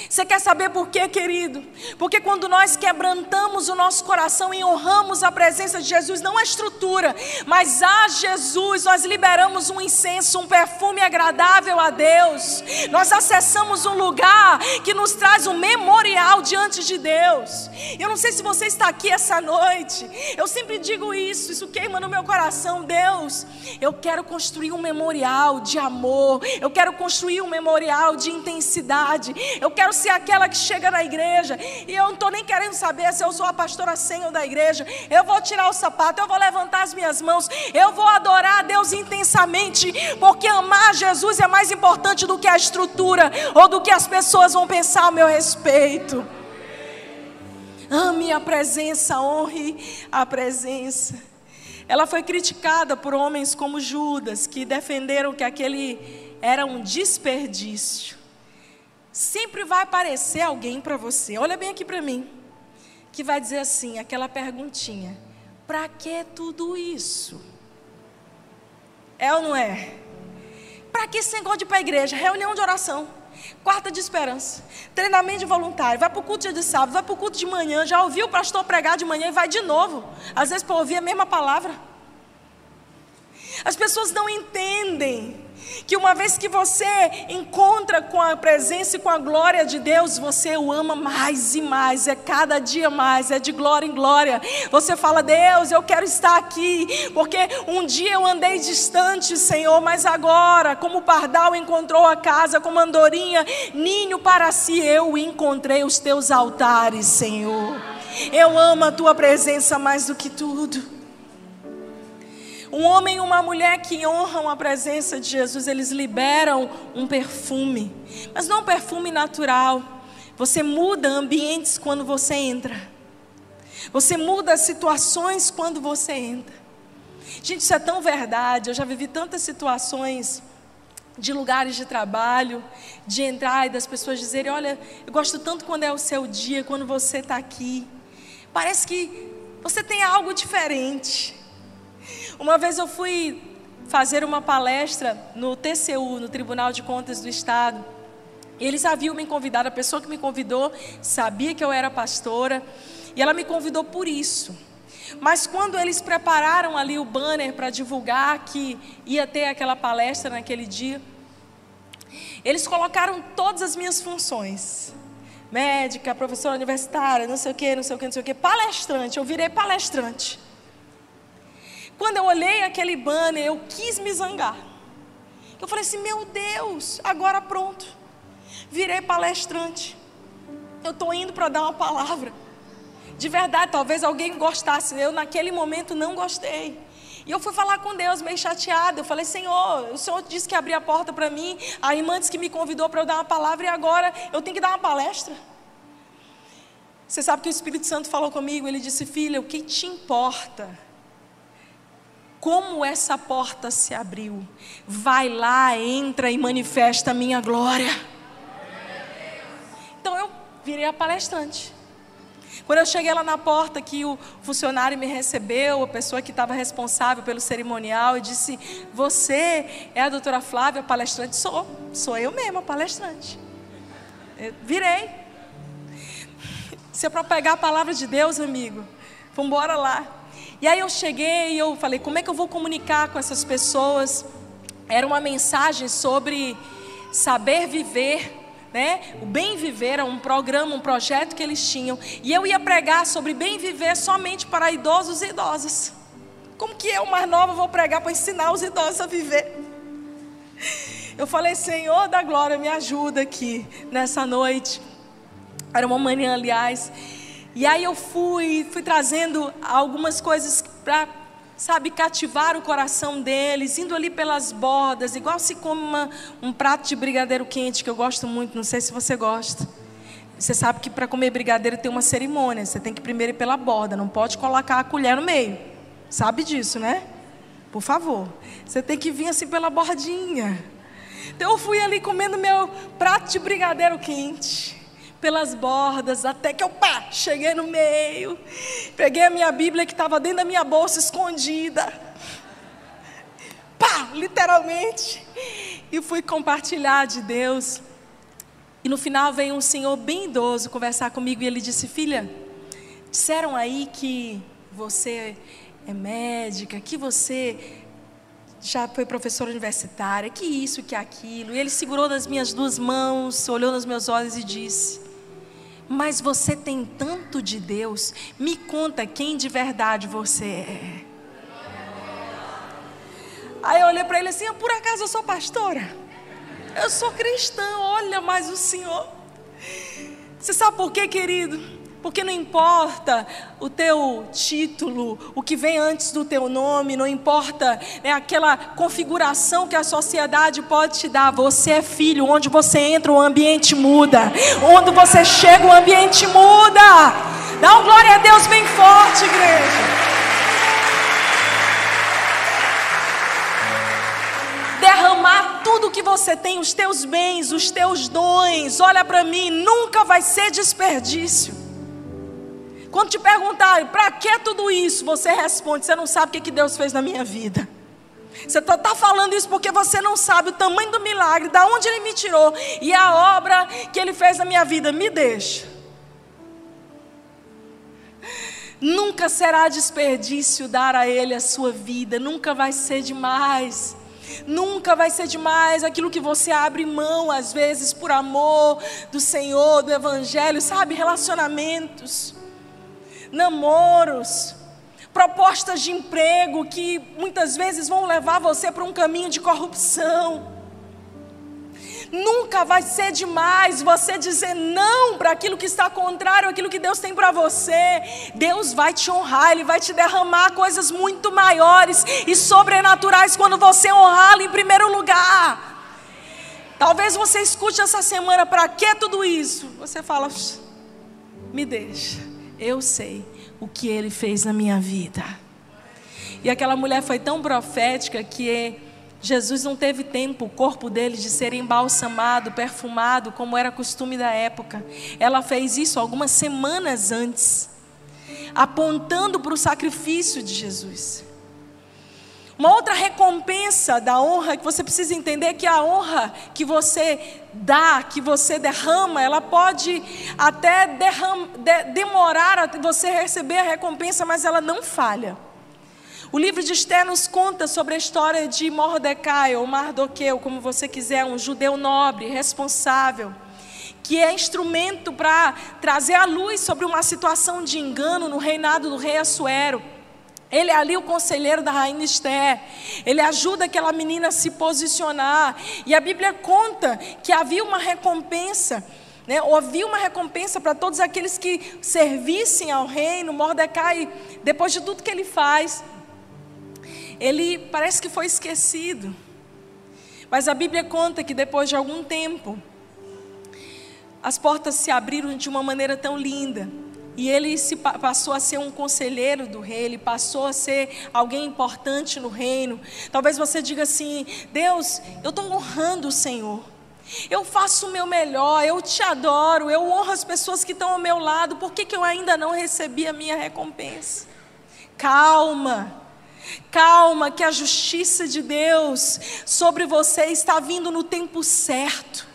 Você quer saber por quê, querido? Porque quando nós quebrantamos o nosso coração e honramos a presença de Jesus, não a estrutura, mas a Jesus, nós liberamos um incenso, um perfume agradável a Deus. Nós acessamos um lugar que nos traz um memorial diante de Deus. Eu não sei se você está aqui essa noite. Eu sempre digo isso, isso queima no meu coração, Deus. Eu quero construir um memorial de amor. Eu quero construir um memorial de intensidade. Eu quero quero ser aquela que chega na igreja e eu não estou nem querendo saber se eu sou a pastora senhor da igreja. Eu vou tirar o sapato, eu vou levantar as minhas mãos, eu vou adorar a Deus intensamente, porque amar Jesus é mais importante do que a estrutura ou do que as pessoas vão pensar ao meu respeito. Ame a presença, honre a presença. Ela foi criticada por homens como Judas, que defenderam que aquele era um desperdício. Sempre vai aparecer alguém para você, olha bem aqui para mim, que vai dizer assim, aquela perguntinha: para que tudo isso? É ou não é? Para que esse negócio de ir para a igreja? Reunião de oração, quarta de esperança, treinamento de voluntário, vai para o culto de sábado, vai para o culto de manhã, já ouviu o pastor pregar de manhã e vai de novo, às vezes para ouvir a mesma palavra. As pessoas não entendem que uma vez que você encontra com a presença e com a glória de Deus, você o ama mais e mais, é cada dia mais, é de glória em glória. Você fala, Deus, eu quero estar aqui, porque um dia eu andei distante, Senhor, mas agora, como o pardal encontrou a casa, como andorinha, ninho para si, eu encontrei os teus altares, Senhor. Eu amo a tua presença mais do que tudo. Um homem e uma mulher que honram a presença de Jesus, eles liberam um perfume, mas não um perfume natural. Você muda ambientes quando você entra. Você muda situações quando você entra. Gente, isso é tão verdade. Eu já vivi tantas situações de lugares de trabalho, de entrar e das pessoas dizerem: Olha, eu gosto tanto quando é o seu dia, quando você está aqui. Parece que você tem algo diferente. Uma vez eu fui fazer uma palestra no TCU, no Tribunal de Contas do Estado. Eles haviam me convidado, a pessoa que me convidou sabia que eu era pastora, e ela me convidou por isso. Mas quando eles prepararam ali o banner para divulgar que ia ter aquela palestra naquele dia, eles colocaram todas as minhas funções. Médica, professora universitária, não sei o que, não sei o que, não sei o que, palestrante, eu virei palestrante. Quando eu olhei aquele banner, eu quis me zangar. Eu falei assim: meu Deus, agora pronto. Virei palestrante. Eu estou indo para dar uma palavra. De verdade, talvez alguém gostasse. Eu, naquele momento, não gostei. E eu fui falar com Deus, meio chateada. Eu falei: Senhor, o Senhor disse que abria a porta para mim. A irmã disse que me convidou para eu dar uma palavra. E agora eu tenho que dar uma palestra. Você sabe que o Espírito Santo falou comigo. Ele disse: Filha, o que te importa? Como essa porta se abriu. Vai lá, entra e manifesta a minha glória. Então eu virei a palestrante. Quando eu cheguei lá na porta, que o funcionário me recebeu, a pessoa que estava responsável pelo cerimonial, e disse: Você é a doutora Flávia, palestrante? Sou, sou eu mesma, palestrante. Eu virei. Se é para pegar a palavra de Deus, amigo, vamos embora lá. E aí eu cheguei e eu falei, como é que eu vou comunicar com essas pessoas? Era uma mensagem sobre saber viver, né? O bem viver era um programa, um projeto que eles tinham. E eu ia pregar sobre bem viver somente para idosos e idosas. Como que eu, mais nova, vou pregar para ensinar os idosos a viver? Eu falei, Senhor da glória, me ajuda aqui nessa noite. Era uma manhã, aliás. E aí eu fui, fui trazendo algumas coisas para sabe, cativar o coração deles, indo ali pelas bordas, igual se come uma, um prato de brigadeiro quente, que eu gosto muito, não sei se você gosta. Você sabe que para comer brigadeiro tem uma cerimônia, você tem que primeiro ir pela borda, não pode colocar a colher no meio. Sabe disso, né? Por favor. Você tem que vir assim pela bordinha. Então eu fui ali comendo meu prato de brigadeiro quente pelas bordas, até que eu pá, cheguei no meio. Peguei a minha Bíblia que estava dentro da minha bolsa escondida. Pá, literalmente. E fui compartilhar de Deus. E no final veio um senhor bem idoso conversar comigo e ele disse: Filha, disseram aí que você é médica, que você já foi professora universitária, que isso, que aquilo. E ele segurou nas minhas duas mãos, olhou nos meus olhos e disse: mas você tem tanto de Deus, me conta quem de verdade você é. Aí eu olhei para ele assim: por acaso eu sou pastora? Eu sou cristã, olha mais o Senhor. Você sabe por quê, querido? Porque não importa o teu título, o que vem antes do teu nome, não importa né, aquela configuração que a sociedade pode te dar. Você é filho, onde você entra, o ambiente muda. Onde você chega, o ambiente muda. Dá um glória a Deus bem forte, igreja. derramar tudo que você tem, os teus bens, os teus dons. Olha para mim, nunca vai ser desperdício. Quando te perguntarem, para que tudo isso? Você responde, você não sabe o que, que Deus fez na minha vida. Você está tá falando isso porque você não sabe o tamanho do milagre, da onde Ele me tirou e a obra que Ele fez na minha vida. Me deixa. Nunca será desperdício dar a Ele a sua vida, nunca vai ser demais. Nunca vai ser demais aquilo que você abre mão, às vezes, por amor do Senhor, do Evangelho, sabe? Relacionamentos namoros, propostas de emprego que muitas vezes vão levar você para um caminho de corrupção. Nunca vai ser demais você dizer não para aquilo que está contrário àquilo que Deus tem para você. Deus vai te honrar, Ele vai te derramar coisas muito maiores e sobrenaturais quando você honrá-lo em primeiro lugar. Talvez você escute essa semana, para que tudo isso? Você fala, me deixa eu sei o que ele fez na minha vida. E aquela mulher foi tão profética que Jesus não teve tempo, o corpo dele, de ser embalsamado, perfumado, como era costume da época. Ela fez isso algumas semanas antes, apontando para o sacrifício de Jesus. Uma outra recompensa da honra que você precisa entender é que a honra que você dá, que você derrama, ela pode até derram, de, demorar a você receber a recompensa, mas ela não falha. O livro de Esther nos conta sobre a história de Mordecai, ou Mardoqueu, como você quiser, um judeu nobre, responsável, que é instrumento para trazer a luz sobre uma situação de engano no reinado do rei Assuero. Ele é ali o conselheiro da rainha Esther. Ele ajuda aquela menina a se posicionar. E a Bíblia conta que havia uma recompensa. Né? Havia uma recompensa para todos aqueles que servissem ao reino. Mordecai, depois de tudo que ele faz, ele parece que foi esquecido. Mas a Bíblia conta que depois de algum tempo, as portas se abriram de uma maneira tão linda e ele se passou a ser um conselheiro do rei, ele passou a ser alguém importante no reino. Talvez você diga assim: Deus, eu estou honrando o Senhor. Eu faço o meu melhor, eu te adoro, eu honro as pessoas que estão ao meu lado, por que, que eu ainda não recebi a minha recompensa? Calma, calma, que a justiça de Deus sobre você está vindo no tempo certo.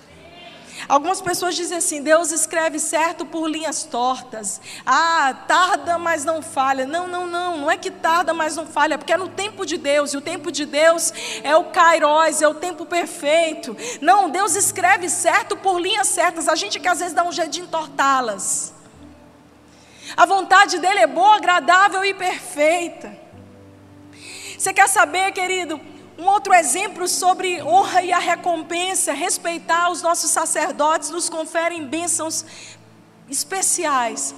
Algumas pessoas dizem assim: Deus escreve certo por linhas tortas. Ah, tarda, mas não falha. Não, não, não. Não é que tarda, mas não falha, porque é no tempo de Deus. E o tempo de Deus é o Kairos, é o tempo perfeito. Não, Deus escreve certo por linhas certas. A gente que às vezes dá um jeito de entortá-las. A vontade dele é boa, agradável e perfeita. Você quer saber, querido? Um outro exemplo sobre honra e a recompensa, respeitar os nossos sacerdotes, nos conferem bênçãos especiais.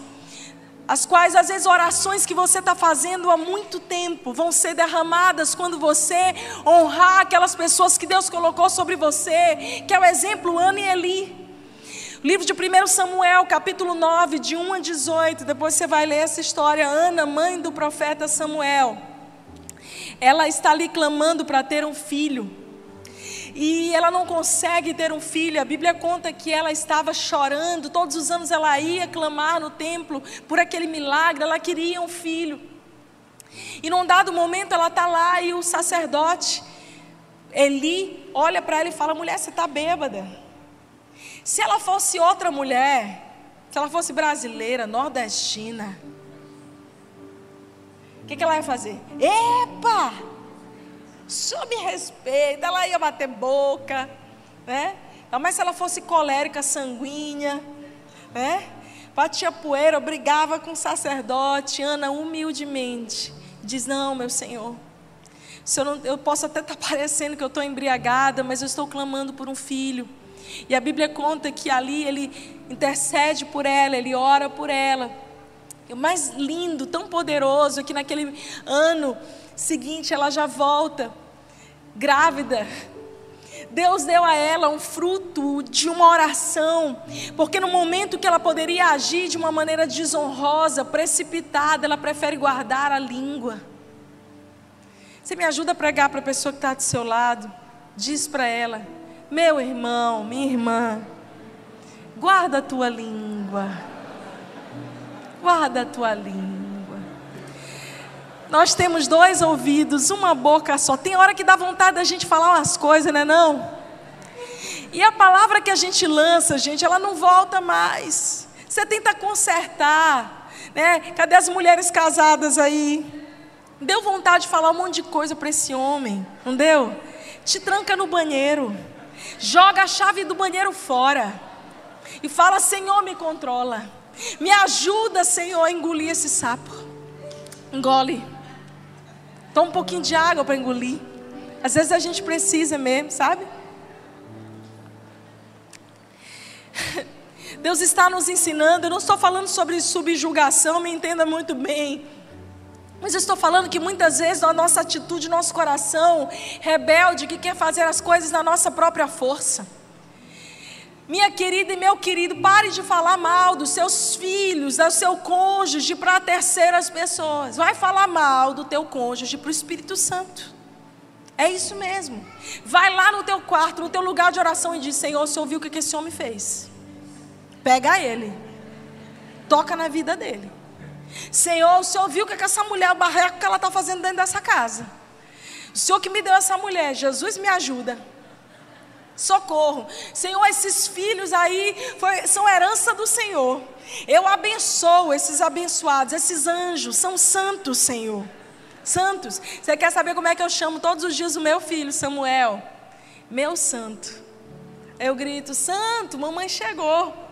as quais às vezes orações que você está fazendo há muito tempo vão ser derramadas quando você honrar aquelas pessoas que Deus colocou sobre você, que é o exemplo Ana e Eli. Livro de 1 Samuel, capítulo 9, de 1 a 18. Depois você vai ler essa história. Ana, mãe do profeta Samuel. Ela está ali clamando para ter um filho. E ela não consegue ter um filho. A Bíblia conta que ela estava chorando. Todos os anos ela ia clamar no templo por aquele milagre. Ela queria um filho. E num dado momento ela está lá e o sacerdote, Eli, olha para ela e fala: Mulher, você está bêbada. Se ela fosse outra mulher, se ela fosse brasileira, nordestina, que, que ela ia fazer? Epa! Só me respeita, ela ia bater boca, né? Mas se ela fosse colérica, sanguínea, né? Batia poeira, brigava com o sacerdote, Ana humildemente diz: Não, meu Senhor, eu, não, eu posso até estar parecendo que eu estou embriagada, mas eu estou clamando por um filho. E a Bíblia conta que ali ele intercede por ela, ele ora por ela. O mais lindo, tão poderoso, é que naquele ano seguinte ela já volta grávida. Deus deu a ela um fruto de uma oração, porque no momento que ela poderia agir de uma maneira desonrosa, precipitada, ela prefere guardar a língua. Você me ajuda a pregar para a pessoa que está do seu lado? Diz para ela: meu irmão, minha irmã, guarda a tua língua. Guarda a tua língua. Nós temos dois ouvidos, uma boca só. Tem hora que dá vontade da gente falar umas coisas, né não? E a palavra que a gente lança, gente, ela não volta mais. Você tenta consertar, né? Cadê as mulheres casadas aí? Deu vontade de falar um monte de coisa para esse homem, não deu? Te tranca no banheiro joga a chave do banheiro fora e fala: Senhor, me controla. Me ajuda, Senhor, a engolir esse sapo. Engole. Toma um pouquinho de água para engolir. Às vezes a gente precisa mesmo, sabe? Deus está nos ensinando. Eu não estou falando sobre subjugação, me entenda muito bem. Mas eu estou falando que muitas vezes a nossa atitude, nosso coração rebelde, que quer fazer as coisas na nossa própria força. Minha querida e meu querido, pare de falar mal dos seus filhos, do seu cônjuge para terceiras pessoas. Vai falar mal do teu cônjuge para o Espírito Santo. É isso mesmo. Vai lá no teu quarto, no teu lugar de oração e diz: Senhor, você ouviu o que esse homem fez? Pega ele, toca na vida dele. Senhor, o Senhor viu que, é que essa mulher, o barreco que ela está fazendo dentro dessa casa. O Senhor que me deu essa mulher, Jesus me ajuda. Socorro. Senhor, esses filhos aí foi, são herança do Senhor. Eu abençoo esses abençoados, esses anjos, são santos, Senhor. Santos. Você quer saber como é que eu chamo todos os dias o meu filho, Samuel? Meu santo. Eu grito, santo, mamãe chegou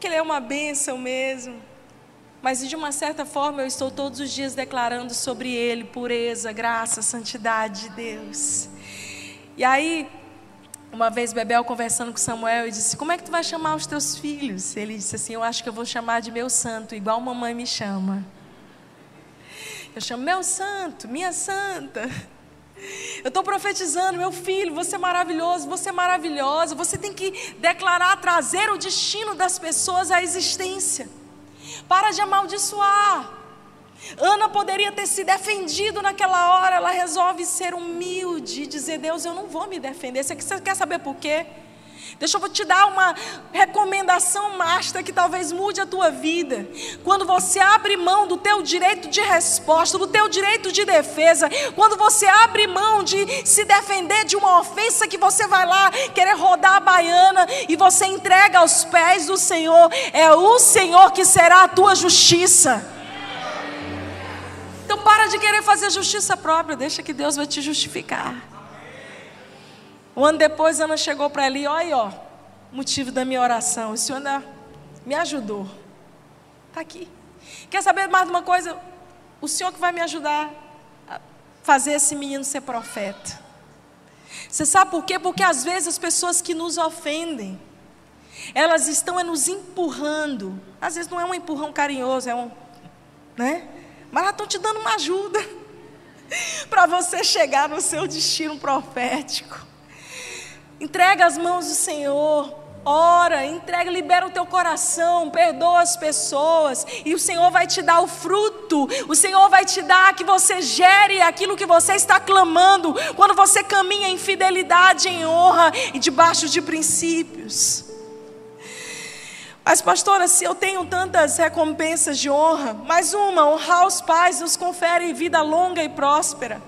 porque Ele é uma bênção mesmo. Mas de uma certa forma eu estou todos os dias declarando sobre Ele pureza, graça, santidade de Deus. E aí, uma vez Bebel conversando com Samuel e disse: Como é que tu vai chamar os teus filhos? Ele disse assim: Eu acho que eu vou chamar de meu santo, igual mamãe me chama. Eu chamo meu santo, minha santa. Eu estou profetizando, meu filho, você é maravilhoso, você é maravilhosa. Você tem que declarar, trazer o destino das pessoas à existência. Para de amaldiçoar. Ana poderia ter se defendido naquela hora, ela resolve ser humilde e dizer: Deus, eu não vou me defender. Você quer saber por quê? Deixa eu te dar uma recomendação master que talvez mude a tua vida. Quando você abre mão do teu direito de resposta, do teu direito de defesa, quando você abre mão de se defender de uma ofensa que você vai lá querer rodar a baiana e você entrega aos pés do Senhor, é o Senhor que será a tua justiça. Para de querer fazer justiça própria, deixa que Deus vai te justificar. Um ano depois, Ana chegou para ele, olha, ó, motivo da minha oração. O Senhor ainda me ajudou. Está aqui. Quer saber mais de uma coisa? O Senhor que vai me ajudar a fazer esse menino ser profeta. Você sabe por quê? Porque às vezes as pessoas que nos ofendem, Elas estão é nos empurrando. Às vezes não é um empurrão carinhoso, é um, né? Mas elas estão te dando uma ajuda para você chegar no seu destino profético. Entrega as mãos do Senhor. Ora, entrega, libera o teu coração, perdoa as pessoas, e o Senhor vai te dar o fruto, o Senhor vai te dar que você gere aquilo que você está clamando, quando você caminha em fidelidade, em honra e debaixo de princípios. Mas, pastora, se eu tenho tantas recompensas de honra, mais uma, honrar os pais nos confere vida longa e próspera.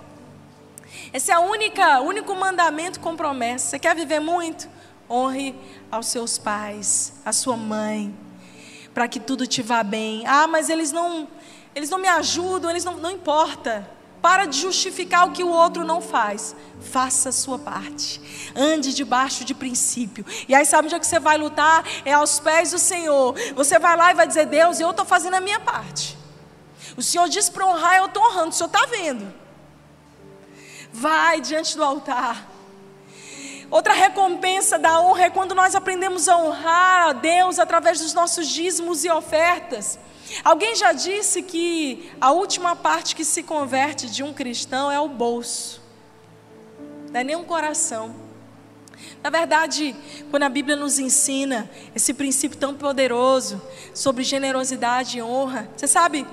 Esse é o único mandamento com promessa. Você quer viver muito? Honre aos seus pais, à sua mãe, para que tudo te vá bem. Ah, mas eles não, eles não me ajudam, eles não, não importa. Para de justificar o que o outro não faz. Faça a sua parte. Ande debaixo de princípio. E aí, sabe onde é que você vai lutar? É aos pés do Senhor. Você vai lá e vai dizer: Deus, eu estou fazendo a minha parte. O Senhor diz para honrar, eu estou honrando. O Senhor está vendo. Vai diante do altar. Outra recompensa da honra é quando nós aprendemos a honrar a Deus através dos nossos dízimos e ofertas. Alguém já disse que a última parte que se converte de um cristão é o bolso, não é nem um coração. Na verdade, quando a Bíblia nos ensina esse princípio tão poderoso sobre generosidade e honra, você sabe,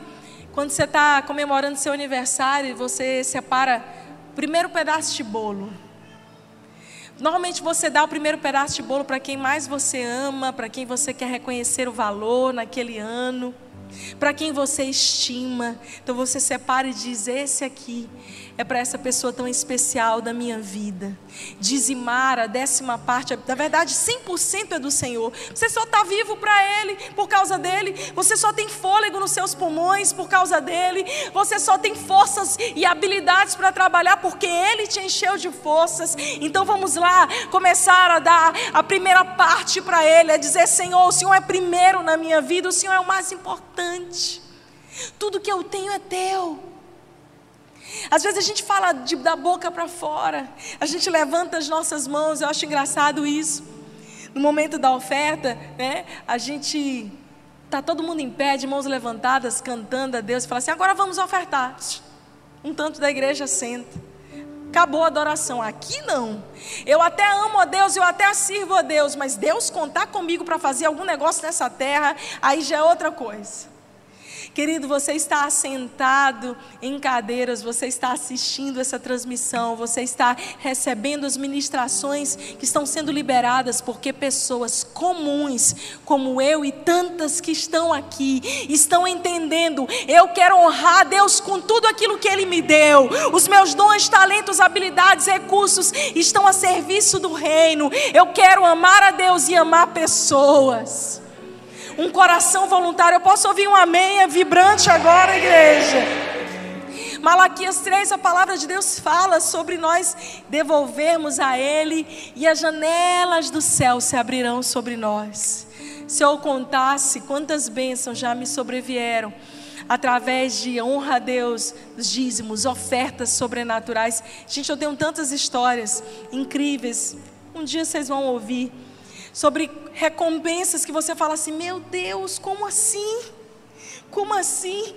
quando você está comemorando seu aniversário, você separa o primeiro pedaço de bolo. Normalmente você dá o primeiro pedaço de bolo para quem mais você ama, para quem você quer reconhecer o valor naquele ano para quem você estima. Então você separa e diz: Esse aqui é para essa pessoa tão especial da minha vida. Dizimar a décima parte, na verdade, 100% é do Senhor. Você só está vivo para Ele, por causa dele. Você só tem fôlego nos seus pulmões, por causa dele. Você só tem forças e habilidades para trabalhar, porque Ele te encheu de forças. Então vamos lá, começar a dar a primeira parte para Ele, é dizer: Senhor, o Senhor é primeiro na minha vida, o Senhor é o mais importante. Tudo que eu tenho é teu. Às vezes a gente fala de, da boca para fora, a gente levanta as nossas mãos, eu acho engraçado isso. No momento da oferta, né, a gente tá todo mundo em pé, de mãos levantadas, cantando a Deus, e fala assim: agora vamos ofertar. Um tanto da igreja senta. Acabou a adoração. Aqui não. Eu até amo a Deus, eu até sirvo a Deus, mas Deus contar comigo para fazer algum negócio nessa terra, aí já é outra coisa. Querido, você está assentado em cadeiras, você está assistindo essa transmissão, você está recebendo as ministrações que estão sendo liberadas, porque pessoas comuns, como eu e tantas que estão aqui, estão entendendo. Eu quero honrar Deus com tudo aquilo que Ele me deu. Os meus dons, talentos, habilidades, recursos estão a serviço do reino. Eu quero amar a Deus e amar pessoas um coração voluntário. Eu posso ouvir um amém é vibrante agora, igreja. Malaquias 3, a palavra de Deus fala sobre nós devolvermos a Ele e as janelas do céu se abrirão sobre nós. Se eu contasse quantas bênçãos já me sobrevieram através de honra a Deus, dízimos, ofertas sobrenaturais. Gente, eu tenho tantas histórias incríveis. Um dia vocês vão ouvir sobre recompensas que você fala assim: meu Deus, como assim? Como assim?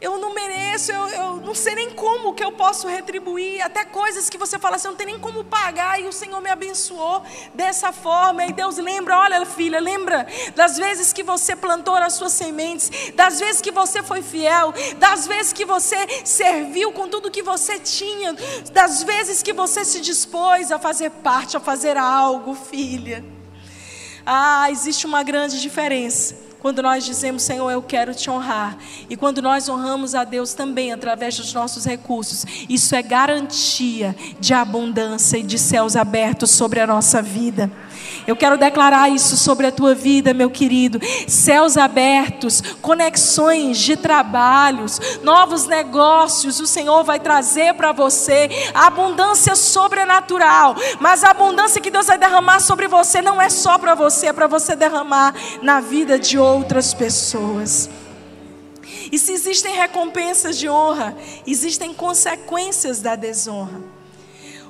Eu não mereço, eu, eu, não sei nem como que eu posso retribuir. Até coisas que você fala assim, eu não tem nem como pagar, e o Senhor me abençoou dessa forma. E Deus lembra, olha, filha, lembra das vezes que você plantou as suas sementes, das vezes que você foi fiel, das vezes que você serviu com tudo que você tinha, das vezes que você se dispôs a fazer parte, a fazer algo, filha. Ah, existe uma grande diferença quando nós dizemos, Senhor, eu quero te honrar, e quando nós honramos a Deus também através dos nossos recursos, isso é garantia de abundância e de céus abertos sobre a nossa vida. Eu quero declarar isso sobre a tua vida, meu querido. Céus abertos, conexões de trabalhos, novos negócios, o Senhor vai trazer para você abundância sobrenatural. Mas a abundância que Deus vai derramar sobre você não é só para você, é para você derramar na vida de outras pessoas. E se existem recompensas de honra, existem consequências da desonra.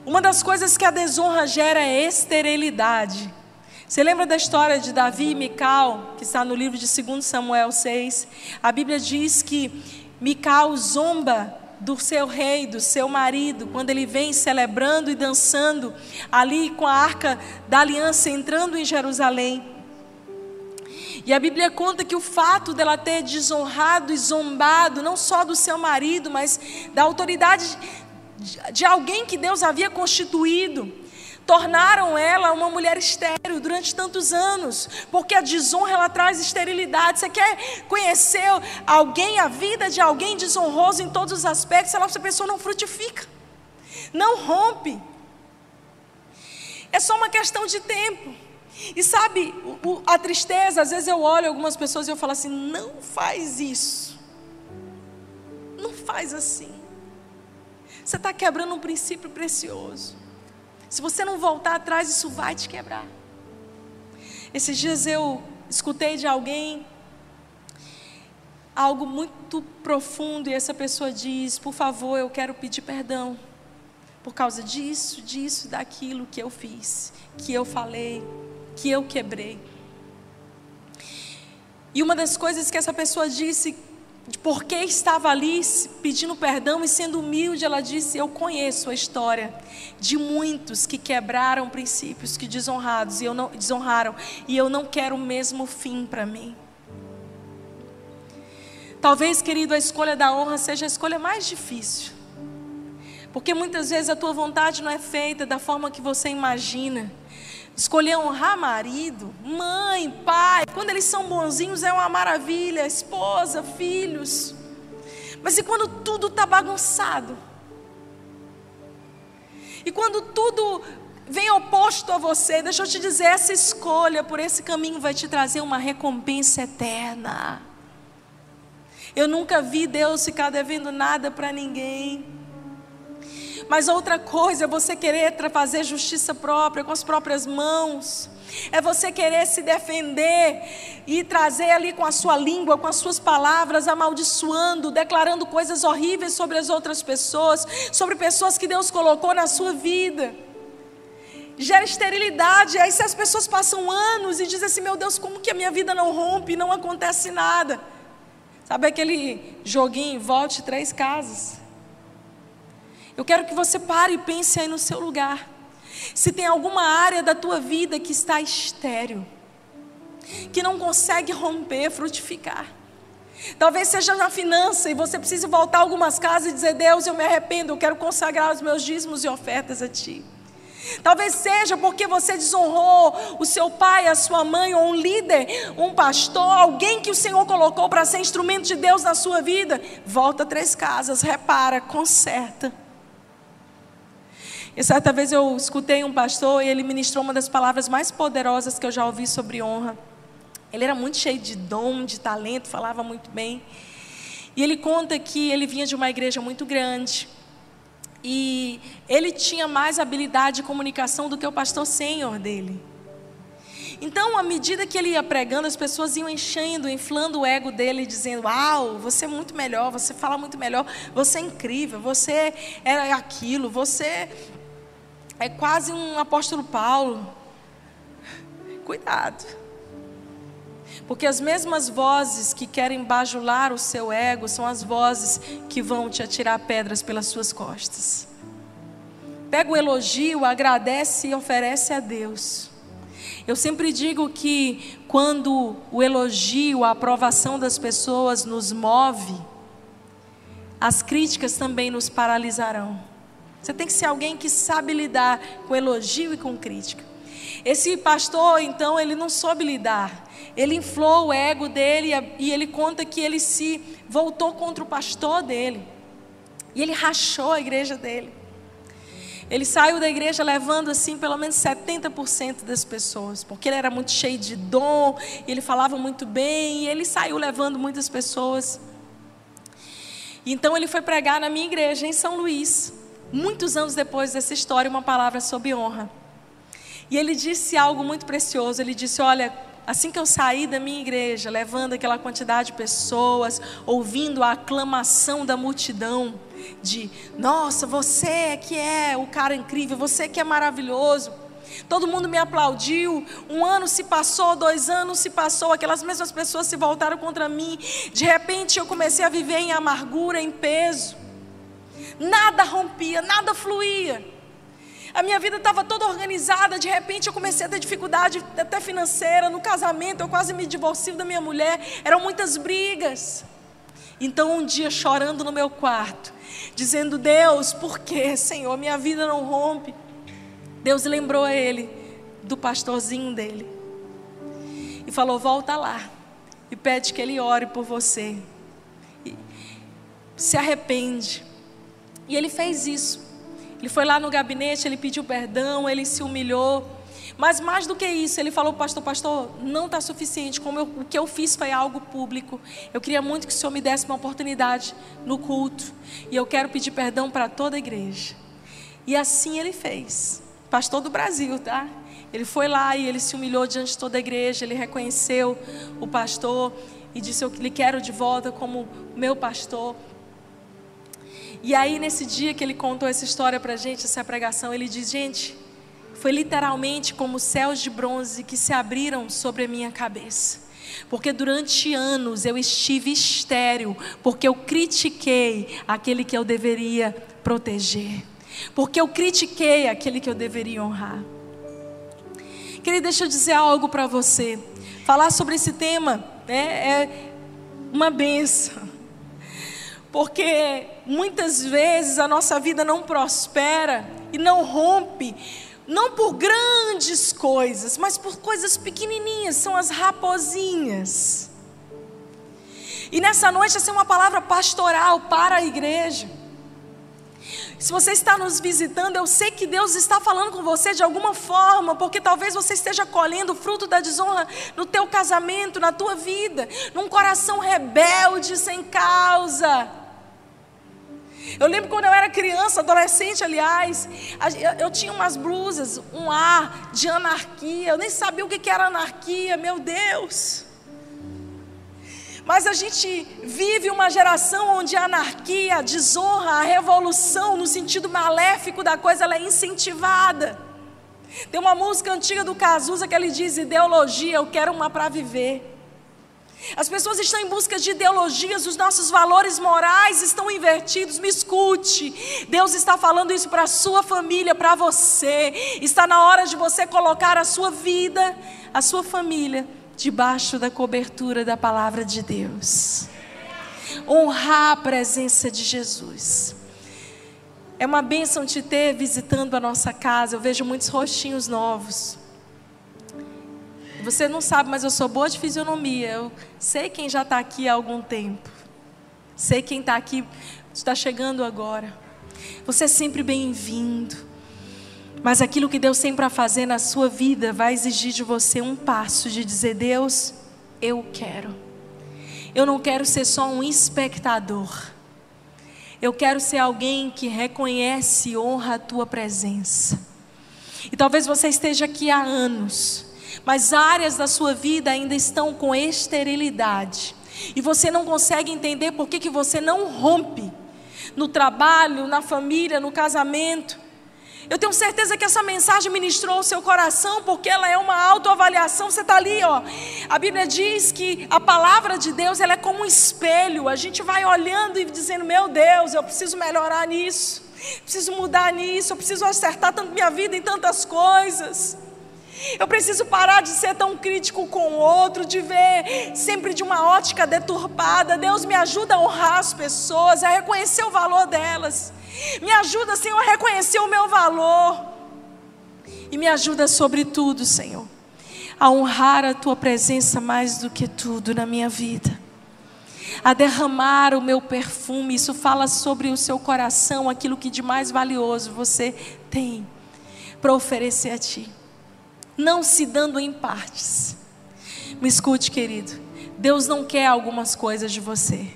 Uma das coisas que a desonra gera é esterilidade. Você lembra da história de Davi e Mical, que está no livro de 2 Samuel 6? A Bíblia diz que Mical zomba do seu rei, do seu marido, quando ele vem celebrando e dançando ali com a arca da aliança entrando em Jerusalém. E a Bíblia conta que o fato dela ter desonrado e zombado, não só do seu marido, mas da autoridade de alguém que Deus havia constituído, tornaram ela uma mulher estéril durante tantos anos, porque a desonra ela traz esterilidade. Você quer conhecer alguém, a vida de alguém desonroso em todos os aspectos, essa pessoa não frutifica, não rompe. É só uma questão de tempo. E sabe, a tristeza, às vezes eu olho algumas pessoas e eu falo assim: não faz isso. Não faz assim. Você está quebrando um princípio precioso. Se você não voltar atrás, isso vai te quebrar. Esses dias eu escutei de alguém algo muito profundo e essa pessoa diz: Por favor, eu quero pedir perdão por causa disso, disso, daquilo que eu fiz, que eu falei, que eu quebrei. E uma das coisas que essa pessoa disse de por que estava ali pedindo perdão e sendo humilde, ela disse: Eu conheço a história de muitos que quebraram princípios, que desonrados e eu não desonraram, e eu não quero o mesmo fim para mim. Talvez, querido, a escolha da honra seja a escolha mais difícil. Porque muitas vezes a tua vontade não é feita da forma que você imagina. Escolher honrar marido, mãe, pai, quando eles são bonzinhos é uma maravilha, esposa, filhos. Mas e quando tudo está bagunçado? E quando tudo vem oposto a você, deixa eu te dizer, essa escolha por esse caminho vai te trazer uma recompensa eterna. Eu nunca vi Deus ficar devendo nada para ninguém. Mas outra coisa é você querer fazer justiça própria com as próprias mãos. É você querer se defender e trazer ali com a sua língua, com as suas palavras, amaldiçoando, declarando coisas horríveis sobre as outras pessoas, sobre pessoas que Deus colocou na sua vida. Gera esterilidade. Aí se as pessoas passam anos e dizem assim: meu Deus, como que a minha vida não rompe, não acontece nada? Sabe aquele joguinho, volte três casas. Eu quero que você pare e pense aí no seu lugar. Se tem alguma área da tua vida que está estéril, que não consegue romper, frutificar. Talvez seja na finança e você precise voltar algumas casas e dizer: Deus, eu me arrependo, eu quero consagrar os meus dízimos e ofertas a Ti. Talvez seja porque você desonrou o seu pai, a sua mãe, ou um líder, um pastor, alguém que o Senhor colocou para ser instrumento de Deus na sua vida. Volta três casas, repara, conserta. E certa vez eu escutei um pastor e ele ministrou uma das palavras mais poderosas que eu já ouvi sobre honra. Ele era muito cheio de dom, de talento, falava muito bem. E ele conta que ele vinha de uma igreja muito grande. E ele tinha mais habilidade de comunicação do que o pastor sênior dele. Então, à medida que ele ia pregando, as pessoas iam enchendo, inflando o ego dele, dizendo: Uau, você é muito melhor, você fala muito melhor, você é incrível, você é aquilo, você é quase um apóstolo Paulo. Cuidado. Porque as mesmas vozes que querem bajular o seu ego são as vozes que vão te atirar pedras pelas suas costas. Pega o elogio, agradece e oferece a Deus. Eu sempre digo que quando o elogio, a aprovação das pessoas nos move, as críticas também nos paralisarão. Você tem que ser alguém que sabe lidar com elogio e com crítica. Esse pastor, então, ele não soube lidar. Ele inflou o ego dele e ele conta que ele se voltou contra o pastor dele. E ele rachou a igreja dele. Ele saiu da igreja levando assim pelo menos 70% das pessoas, porque ele era muito cheio de dom, ele falava muito bem, e ele saiu levando muitas pessoas. Então ele foi pregar na minha igreja em São Luís muitos anos depois dessa história, uma palavra sobre honra. E ele disse algo muito precioso. Ele disse: Olha, assim que eu saí da minha igreja, levando aquela quantidade de pessoas, ouvindo a aclamação da multidão, de nossa, você que é o cara incrível, você que é maravilhoso. Todo mundo me aplaudiu. Um ano se passou, dois anos se passou. Aquelas mesmas pessoas se voltaram contra mim. De repente eu comecei a viver em amargura, em peso. Nada rompia, nada fluía. A minha vida estava toda organizada. De repente eu comecei a ter dificuldade até financeira. No casamento eu quase me divorcio da minha mulher. Eram muitas brigas. Então um dia chorando no meu quarto, dizendo: Deus, por que, Senhor, minha vida não rompe? Deus lembrou a ele do pastorzinho dele e falou: Volta lá e pede que ele ore por você. E se arrepende. E ele fez isso. Ele foi lá no gabinete, ele pediu perdão, ele se humilhou. Mas mais do que isso, ele falou, pastor, pastor, não está suficiente. Como eu, o que eu fiz foi algo público. Eu queria muito que o senhor me desse uma oportunidade no culto. E eu quero pedir perdão para toda a igreja. E assim ele fez pastor do Brasil, tá? Ele foi lá e ele se humilhou diante de toda a igreja, ele reconheceu o pastor e disse: Eu lhe quero de volta como meu pastor. E aí, nesse dia que ele contou essa história para a gente, essa pregação, ele diz: Gente, foi literalmente como céus de bronze que se abriram sobre a minha cabeça. Porque durante anos eu estive estéril, porque eu critiquei aquele que eu deveria proteger porque eu critiquei aquele que eu deveria honrar. Queria deixa eu dizer algo para você. Falar sobre esse tema né, é uma benção. Porque muitas vezes a nossa vida não prospera e não rompe, não por grandes coisas, mas por coisas pequenininhas, são as raposinhas. E nessa noite essa é uma palavra pastoral para a igreja. Se você está nos visitando, eu sei que Deus está falando com você de alguma forma, porque talvez você esteja colhendo o fruto da desonra no teu casamento, na tua vida, num coração rebelde sem causa. Eu lembro quando eu era criança, adolescente, aliás, eu tinha umas blusas, um ar de anarquia. Eu nem sabia o que era anarquia, meu Deus. Mas a gente vive uma geração onde a anarquia, a desonra, a revolução, no sentido maléfico da coisa, ela é incentivada. Tem uma música antiga do Cazuza que ele diz: ideologia, eu quero uma para viver. As pessoas estão em busca de ideologias, os nossos valores morais estão invertidos. Me escute, Deus está falando isso para a sua família, para você. Está na hora de você colocar a sua vida, a sua família debaixo da cobertura da palavra de Deus. Honrar a presença de Jesus. É uma bênção te ter visitando a nossa casa. Eu vejo muitos rostinhos novos. Você não sabe, mas eu sou boa de fisionomia. Eu sei quem já está aqui há algum tempo. Sei quem está aqui, está chegando agora. Você é sempre bem-vindo. Mas aquilo que Deus tem para fazer na sua vida vai exigir de você um passo de dizer: Deus, eu quero. Eu não quero ser só um espectador. Eu quero ser alguém que reconhece e honra a tua presença. E talvez você esteja aqui há anos, mas áreas da sua vida ainda estão com esterilidade. E você não consegue entender por que, que você não rompe no trabalho, na família, no casamento. Eu tenho certeza que essa mensagem ministrou o seu coração, porque ela é uma autoavaliação. Você está ali, ó. A Bíblia diz que a palavra de Deus ela é como um espelho. A gente vai olhando e dizendo: Meu Deus, eu preciso melhorar nisso, preciso mudar nisso, eu preciso acertar tanto minha vida em tantas coisas. Eu preciso parar de ser tão crítico com o outro, de ver sempre de uma ótica deturpada. Deus me ajuda a honrar as pessoas, a reconhecer o valor delas. Me ajuda, Senhor, a reconhecer o meu valor. E me ajuda, sobretudo, Senhor, a honrar a tua presença mais do que tudo na minha vida. A derramar o meu perfume, isso fala sobre o seu coração, aquilo que de mais valioso você tem para oferecer a ti. Não se dando em partes. Me escute, querido. Deus não quer algumas coisas de você.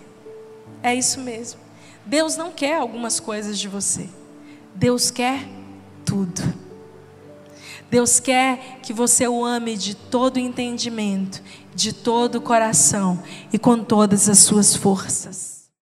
É isso mesmo. Deus não quer algumas coisas de você. Deus quer tudo. Deus quer que você o ame de todo entendimento, de todo o coração e com todas as suas forças.